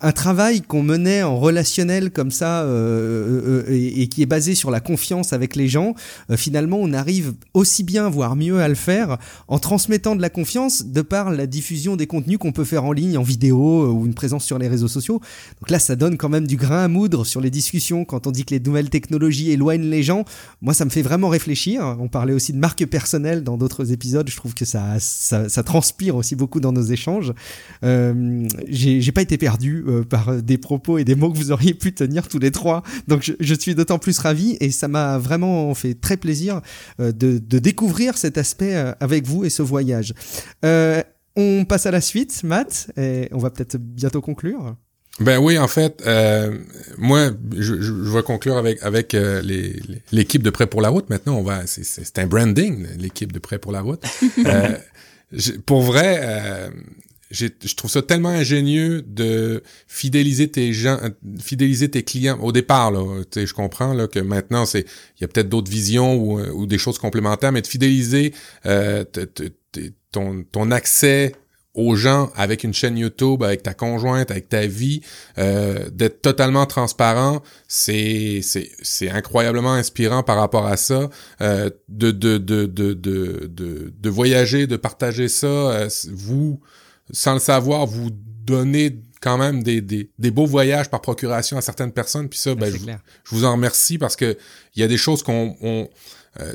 un travail qu'on menait en relationnel comme ça euh, euh, et, qui est basé sur la confiance avec les gens, finalement on arrive aussi bien, voire mieux à le faire en transmettant de la confiance de par la diffusion des contenus qu'on peut faire en ligne, en vidéo ou une présence sur les réseaux sociaux. Donc là ça donne quand même du grain à moudre sur les discussions quand on dit que les nouvelles technologies technologie éloigne les gens, moi ça me fait vraiment réfléchir. On parlait aussi de marque personnelle dans d'autres épisodes, je trouve que ça, ça, transpire aussi beaucoup dans nos échanges. Euh, j'ai pas été perdu euh, par des propos et des mots que vous auriez pu tenir tous les trois, donc je, suis d'autant plus ravi et ça m'a vraiment fait très plaisir euh, de, de, découvrir cet aspect euh, avec vous et ce voyage. on passe à la suite, Matt, et on va peut-être bientôt conclure. Ben oui, en fait, euh, moi, je, je, vais conclure avec avec euh, l'équipe de Prêt pour la route. Maintenant, on va, c'est un branding, l'équipe de Prêt pour la route. [laughs] euh, pour vrai, euh, je trouve ça tellement ingénieux de fidéliser tes gens, fidéliser tes clients au départ. Là, je comprends là que maintenant c'est, il y a peut-être d'autres visions ou, ou, des choses complémentaires, mais de fidéliser euh, ton ton accès aux gens avec une chaîne YouTube, avec ta conjointe, avec ta vie, euh, d'être totalement transparent, c'est c'est incroyablement inspirant par rapport à ça, euh, de, de, de, de, de, de, voyager, de partager ça, euh, vous, sans le savoir, vous donnez quand même des, des, des, beaux voyages par procuration à certaines personnes, puis ça, ben, je, je, vous en remercie parce que il y a des choses qu'on on,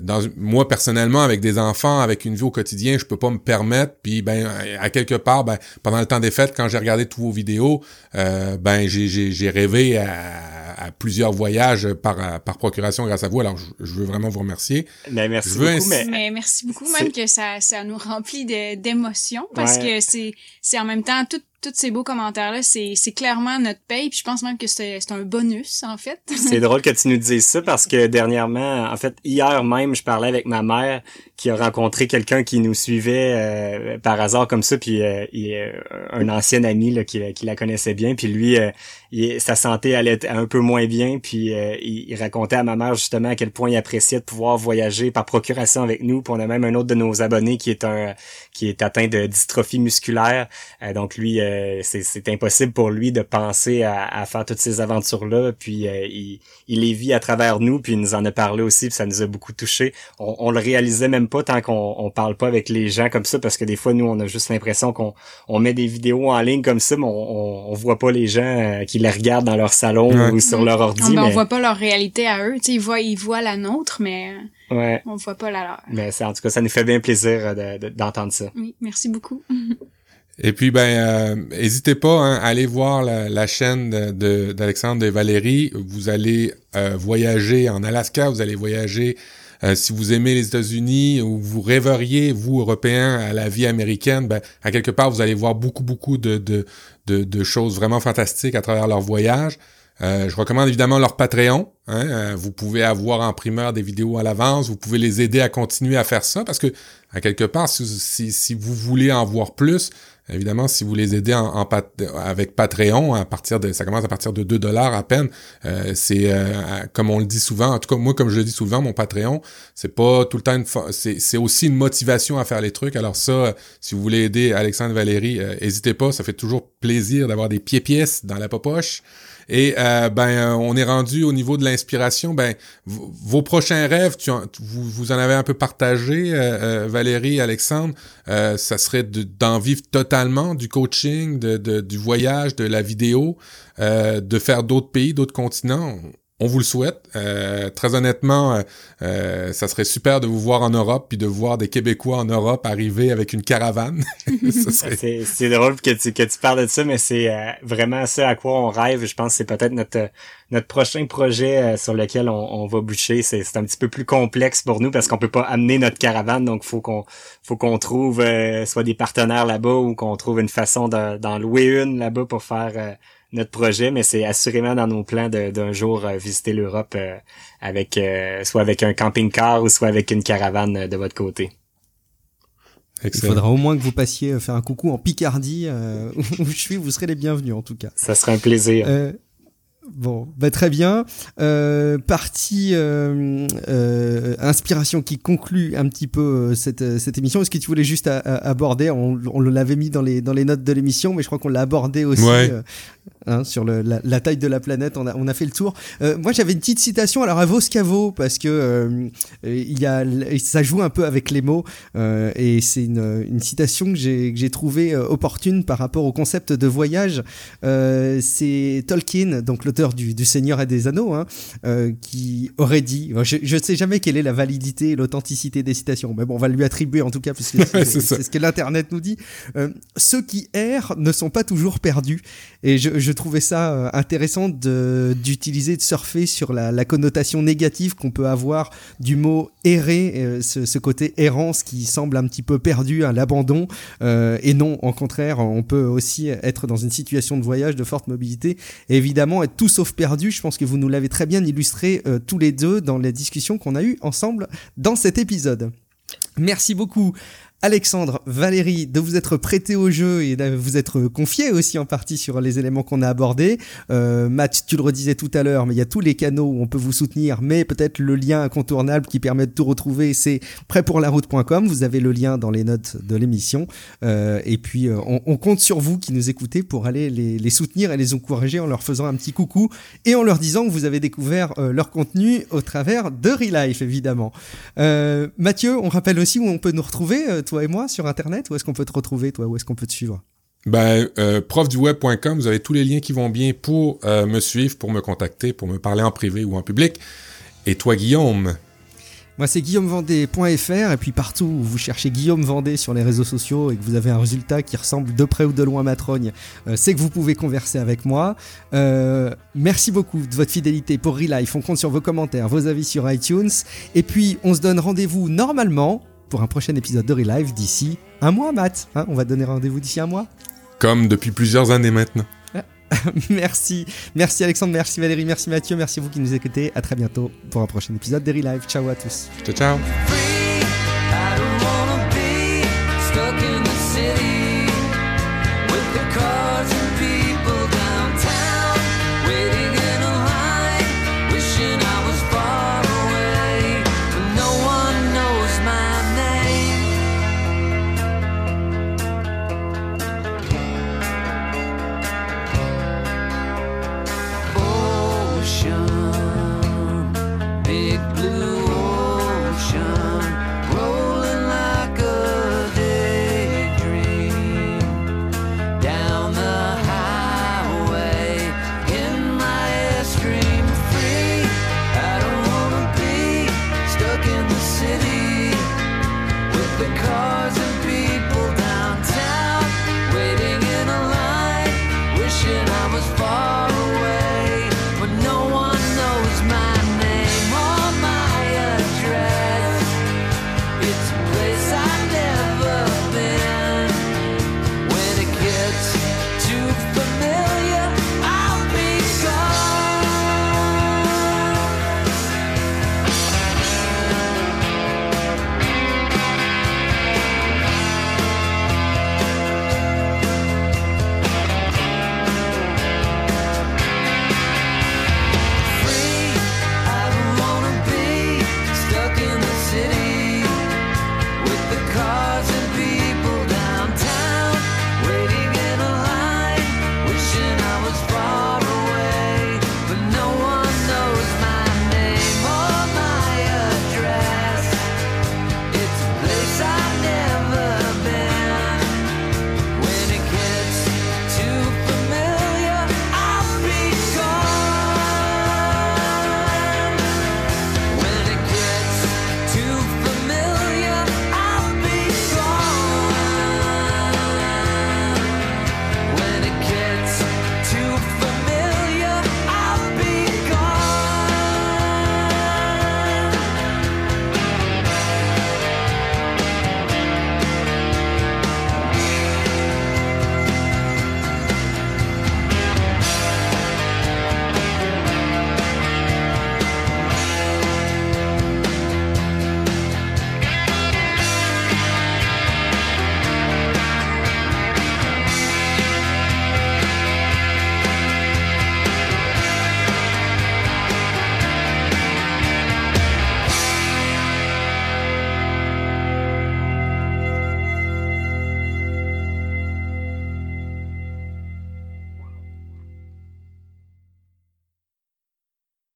dans, moi personnellement avec des enfants avec une vie au quotidien je peux pas me permettre puis ben à quelque part ben pendant le temps des fêtes quand j'ai regardé tous vos vidéos euh, ben j'ai rêvé à, à, plusieurs voyages par par procuration grâce à vous alors je, veux vraiment vous remercier ben, merci beaucoup mais... merci beaucoup même que ça ça nous remplit d'émotions parce que c'est c'est en même temps tout tous ces beaux commentaires-là, c'est, c'est clairement notre paye. Puis je pense même que c'est, c'est un bonus, en fait. [laughs] c'est drôle que tu nous dises ça parce que dernièrement, en fait, hier même, je parlais avec ma mère qui a rencontré quelqu'un qui nous suivait euh, par hasard comme ça, puis euh, il, un ancien ami là, qui, qui la connaissait bien. Puis lui, euh, sa santé allait un peu moins bien, puis euh, il, racontait à ma mère justement à quel point il appréciait de pouvoir voyager par procuration avec nous. Puis on a même un autre de nos abonnés qui est un qui est atteint de dystrophie musculaire. Euh, donc lui, euh, c'est impossible pour lui de penser à, faire toutes ces aventures-là. Puis il, il, les vit à travers nous, puis il nous en a parlé aussi, puis ça nous a beaucoup touché. On, on le réalisait même pas tant qu'on on parle pas avec les gens comme ça, parce que des fois nous on a juste l'impression qu'on on met des vidéos en ligne comme ça, mais on, on, voit pas les gens qui les regardent dans leur salon ou sur leur ordi. Ah, ben, on voit pas leur réalité à eux. ils voient, ils voient la nôtre, mais ouais. on voit pas la leur. Mais en tout cas, ça nous fait bien plaisir d'entendre ça. Oui, merci beaucoup. [laughs] Et puis ben, n'hésitez euh, pas hein, à aller voir la, chaîne d'Alexandre de, et Valérie. Vous allez euh, voyager en Alaska, vous allez voyager euh, si vous aimez les États-Unis ou vous rêveriez, vous, Européens, à la vie américaine, ben, à quelque part, vous allez voir beaucoup, beaucoup de, de, de, choses vraiment fantastiques à travers leur voyage. Euh, je recommande évidemment leur Patreon. Hein. Euh, vous pouvez avoir en primeur des vidéos à l'avance. Vous pouvez les aider à continuer à faire ça parce que, à quelque part, si, si, vous voulez en voir plus, évidemment, si vous les aidez avec Patreon, à partir de, ça commence à partir de 2 dollars à peine. Euh, c'est comme on le dit souvent, en tout cas moi comme je le dis souvent, mon Patreon, c'est pas tout le temps, c'est aussi une motivation à faire les trucs. Alors ça, si vous voulez aider Alexandre Valérie, n'hésitez pas, ça fait toujours plaisir d'avoir des pieds pièces dans la popoche. Et euh, ben, euh, on est rendu au niveau de l'inspiration. Ben, vos prochains rêves, tu vous, vous en avez un peu partagé, euh, Valérie, Alexandre. ça serait d'en vivre totalement du coaching, de, de, du voyage, de la vidéo, de faire d'autres pays, d'autres continents? On vous le souhaite. Euh, très honnêtement, euh, euh, ça serait super de vous voir en Europe puis de voir des Québécois en Europe arriver avec une caravane. [laughs] c'est drôle que tu, que tu parles de ça, mais c'est vraiment ça à quoi on rêve. Je pense que c'est peut-être notre notre prochain projet sur lequel on, va boucher. C'est un petit peu plus complexe pour nous parce qu'on peut pas amener notre caravane, donc faut qu'on faut qu'on trouve soit des partenaires là-bas ou qu'on trouve une façon d'en louer une là-bas pour faire notre projet, mais c'est assurément dans nos plans d'un jour euh, visiter l'Europe euh, avec euh, soit avec un camping-car ou soit avec une caravane de votre côté. Il faudra au moins que vous passiez faire un coucou en Picardie [laughs] où je suis, vous serez les bienvenus en tout cas. Ça serait un plaisir. Bon, bah très bien. Euh, partie euh, euh, inspiration qui conclut un petit peu cette, cette émission. Est-ce que tu voulais juste aborder On, on l'avait mis dans les, dans les notes de l'émission, mais je crois qu'on l'a abordé aussi hein, sur le, la, la, taille de la planète. On a, on a fait le tour. moi, j'avais une petite citation alors à Voscavo parce que il y a, ça joue un peu avec les mots et c'est une, une citation que j'ai, que j'ai trouvée opportune par rapport au concept de voyage. c'est Tolkien, donc le du, Seigneur et des Anneaux, hein, euh, qui aurait dit, je ne sais jamais quelle est la validité et l'authenticité des citations, mais bon, on va lui attribuer en tout cas, puisque [laughs] c'est ce que l'Internet nous dit. Euh, ceux qui errent ne sont pas toujours perdus. Et je, trouvais ça euh, intéressant d'utiliser, de, surfer sur la, connotation négative qu'on peut avoir du mot errer, ce, côté errance qui semble un petit peu perdu à l'abandon. et non, au contraire, on peut aussi être dans une situation de voyage de forte mobilité et évidemment être tout sauf perdu. Je pense que vous nous l'avez très bien illustré euh, tous les deux dans les discussions qu'on a eues ensemble dans cet épisode. Merci beaucoup Alexandre, Valérie, de vous être prêté au jeu et de vous être confié aussi en partie sur les éléments qu'on a abordés. Euh, Matt, tu le redisais tout à l'heure, mais il y a tous les canaux où on peut vous soutenir, mais peut-être le lien incontournable qui permet de tout retrouver, c'est prêtpourlaroute.com. Vous avez le lien dans les notes de l'émission. Euh, et puis, euh, on, compte sur vous qui nous écoutez pour aller les, soutenir et les encourager en leur faisant un petit coucou et en leur disant que vous avez découvert euh, leur contenu au travers de Relife, évidemment. Mathieu, on rappelle aussi où on peut nous retrouver toi et moi, sur Internet Où est-ce qu'on peut te retrouver, toi? Où est-ce qu'on peut te suivre? Ben, euh, profduweb.com, vous avez tous les liens qui vont bien pour euh, me suivre, pour me contacter, pour me parler en privé ou en public. Et toi, Guillaume? Moi, c'est guillaumevendée.fr et puis partout où vous cherchez Guillaume Vendée sur les réseaux sociaux et que vous avez un résultat qui ressemble de près ou de loin à ma trogne, euh, c'est que vous pouvez converser avec moi. Euh, merci beaucoup de votre fidélité pour Relife. On compte sur vos commentaires, vos avis sur iTunes. Et puis, on se donne rendez-vous normalement pour un prochain épisode de Relive d'ici un mois, Matt. Hein, on va donner rendez-vous d'ici un mois. Comme depuis plusieurs années maintenant. [laughs] merci. Merci Alexandre, merci Valérie, merci Mathieu, merci à vous qui nous écoutez. À très bientôt pour un prochain épisode de Relive. Ciao à tous. Ciao, ciao.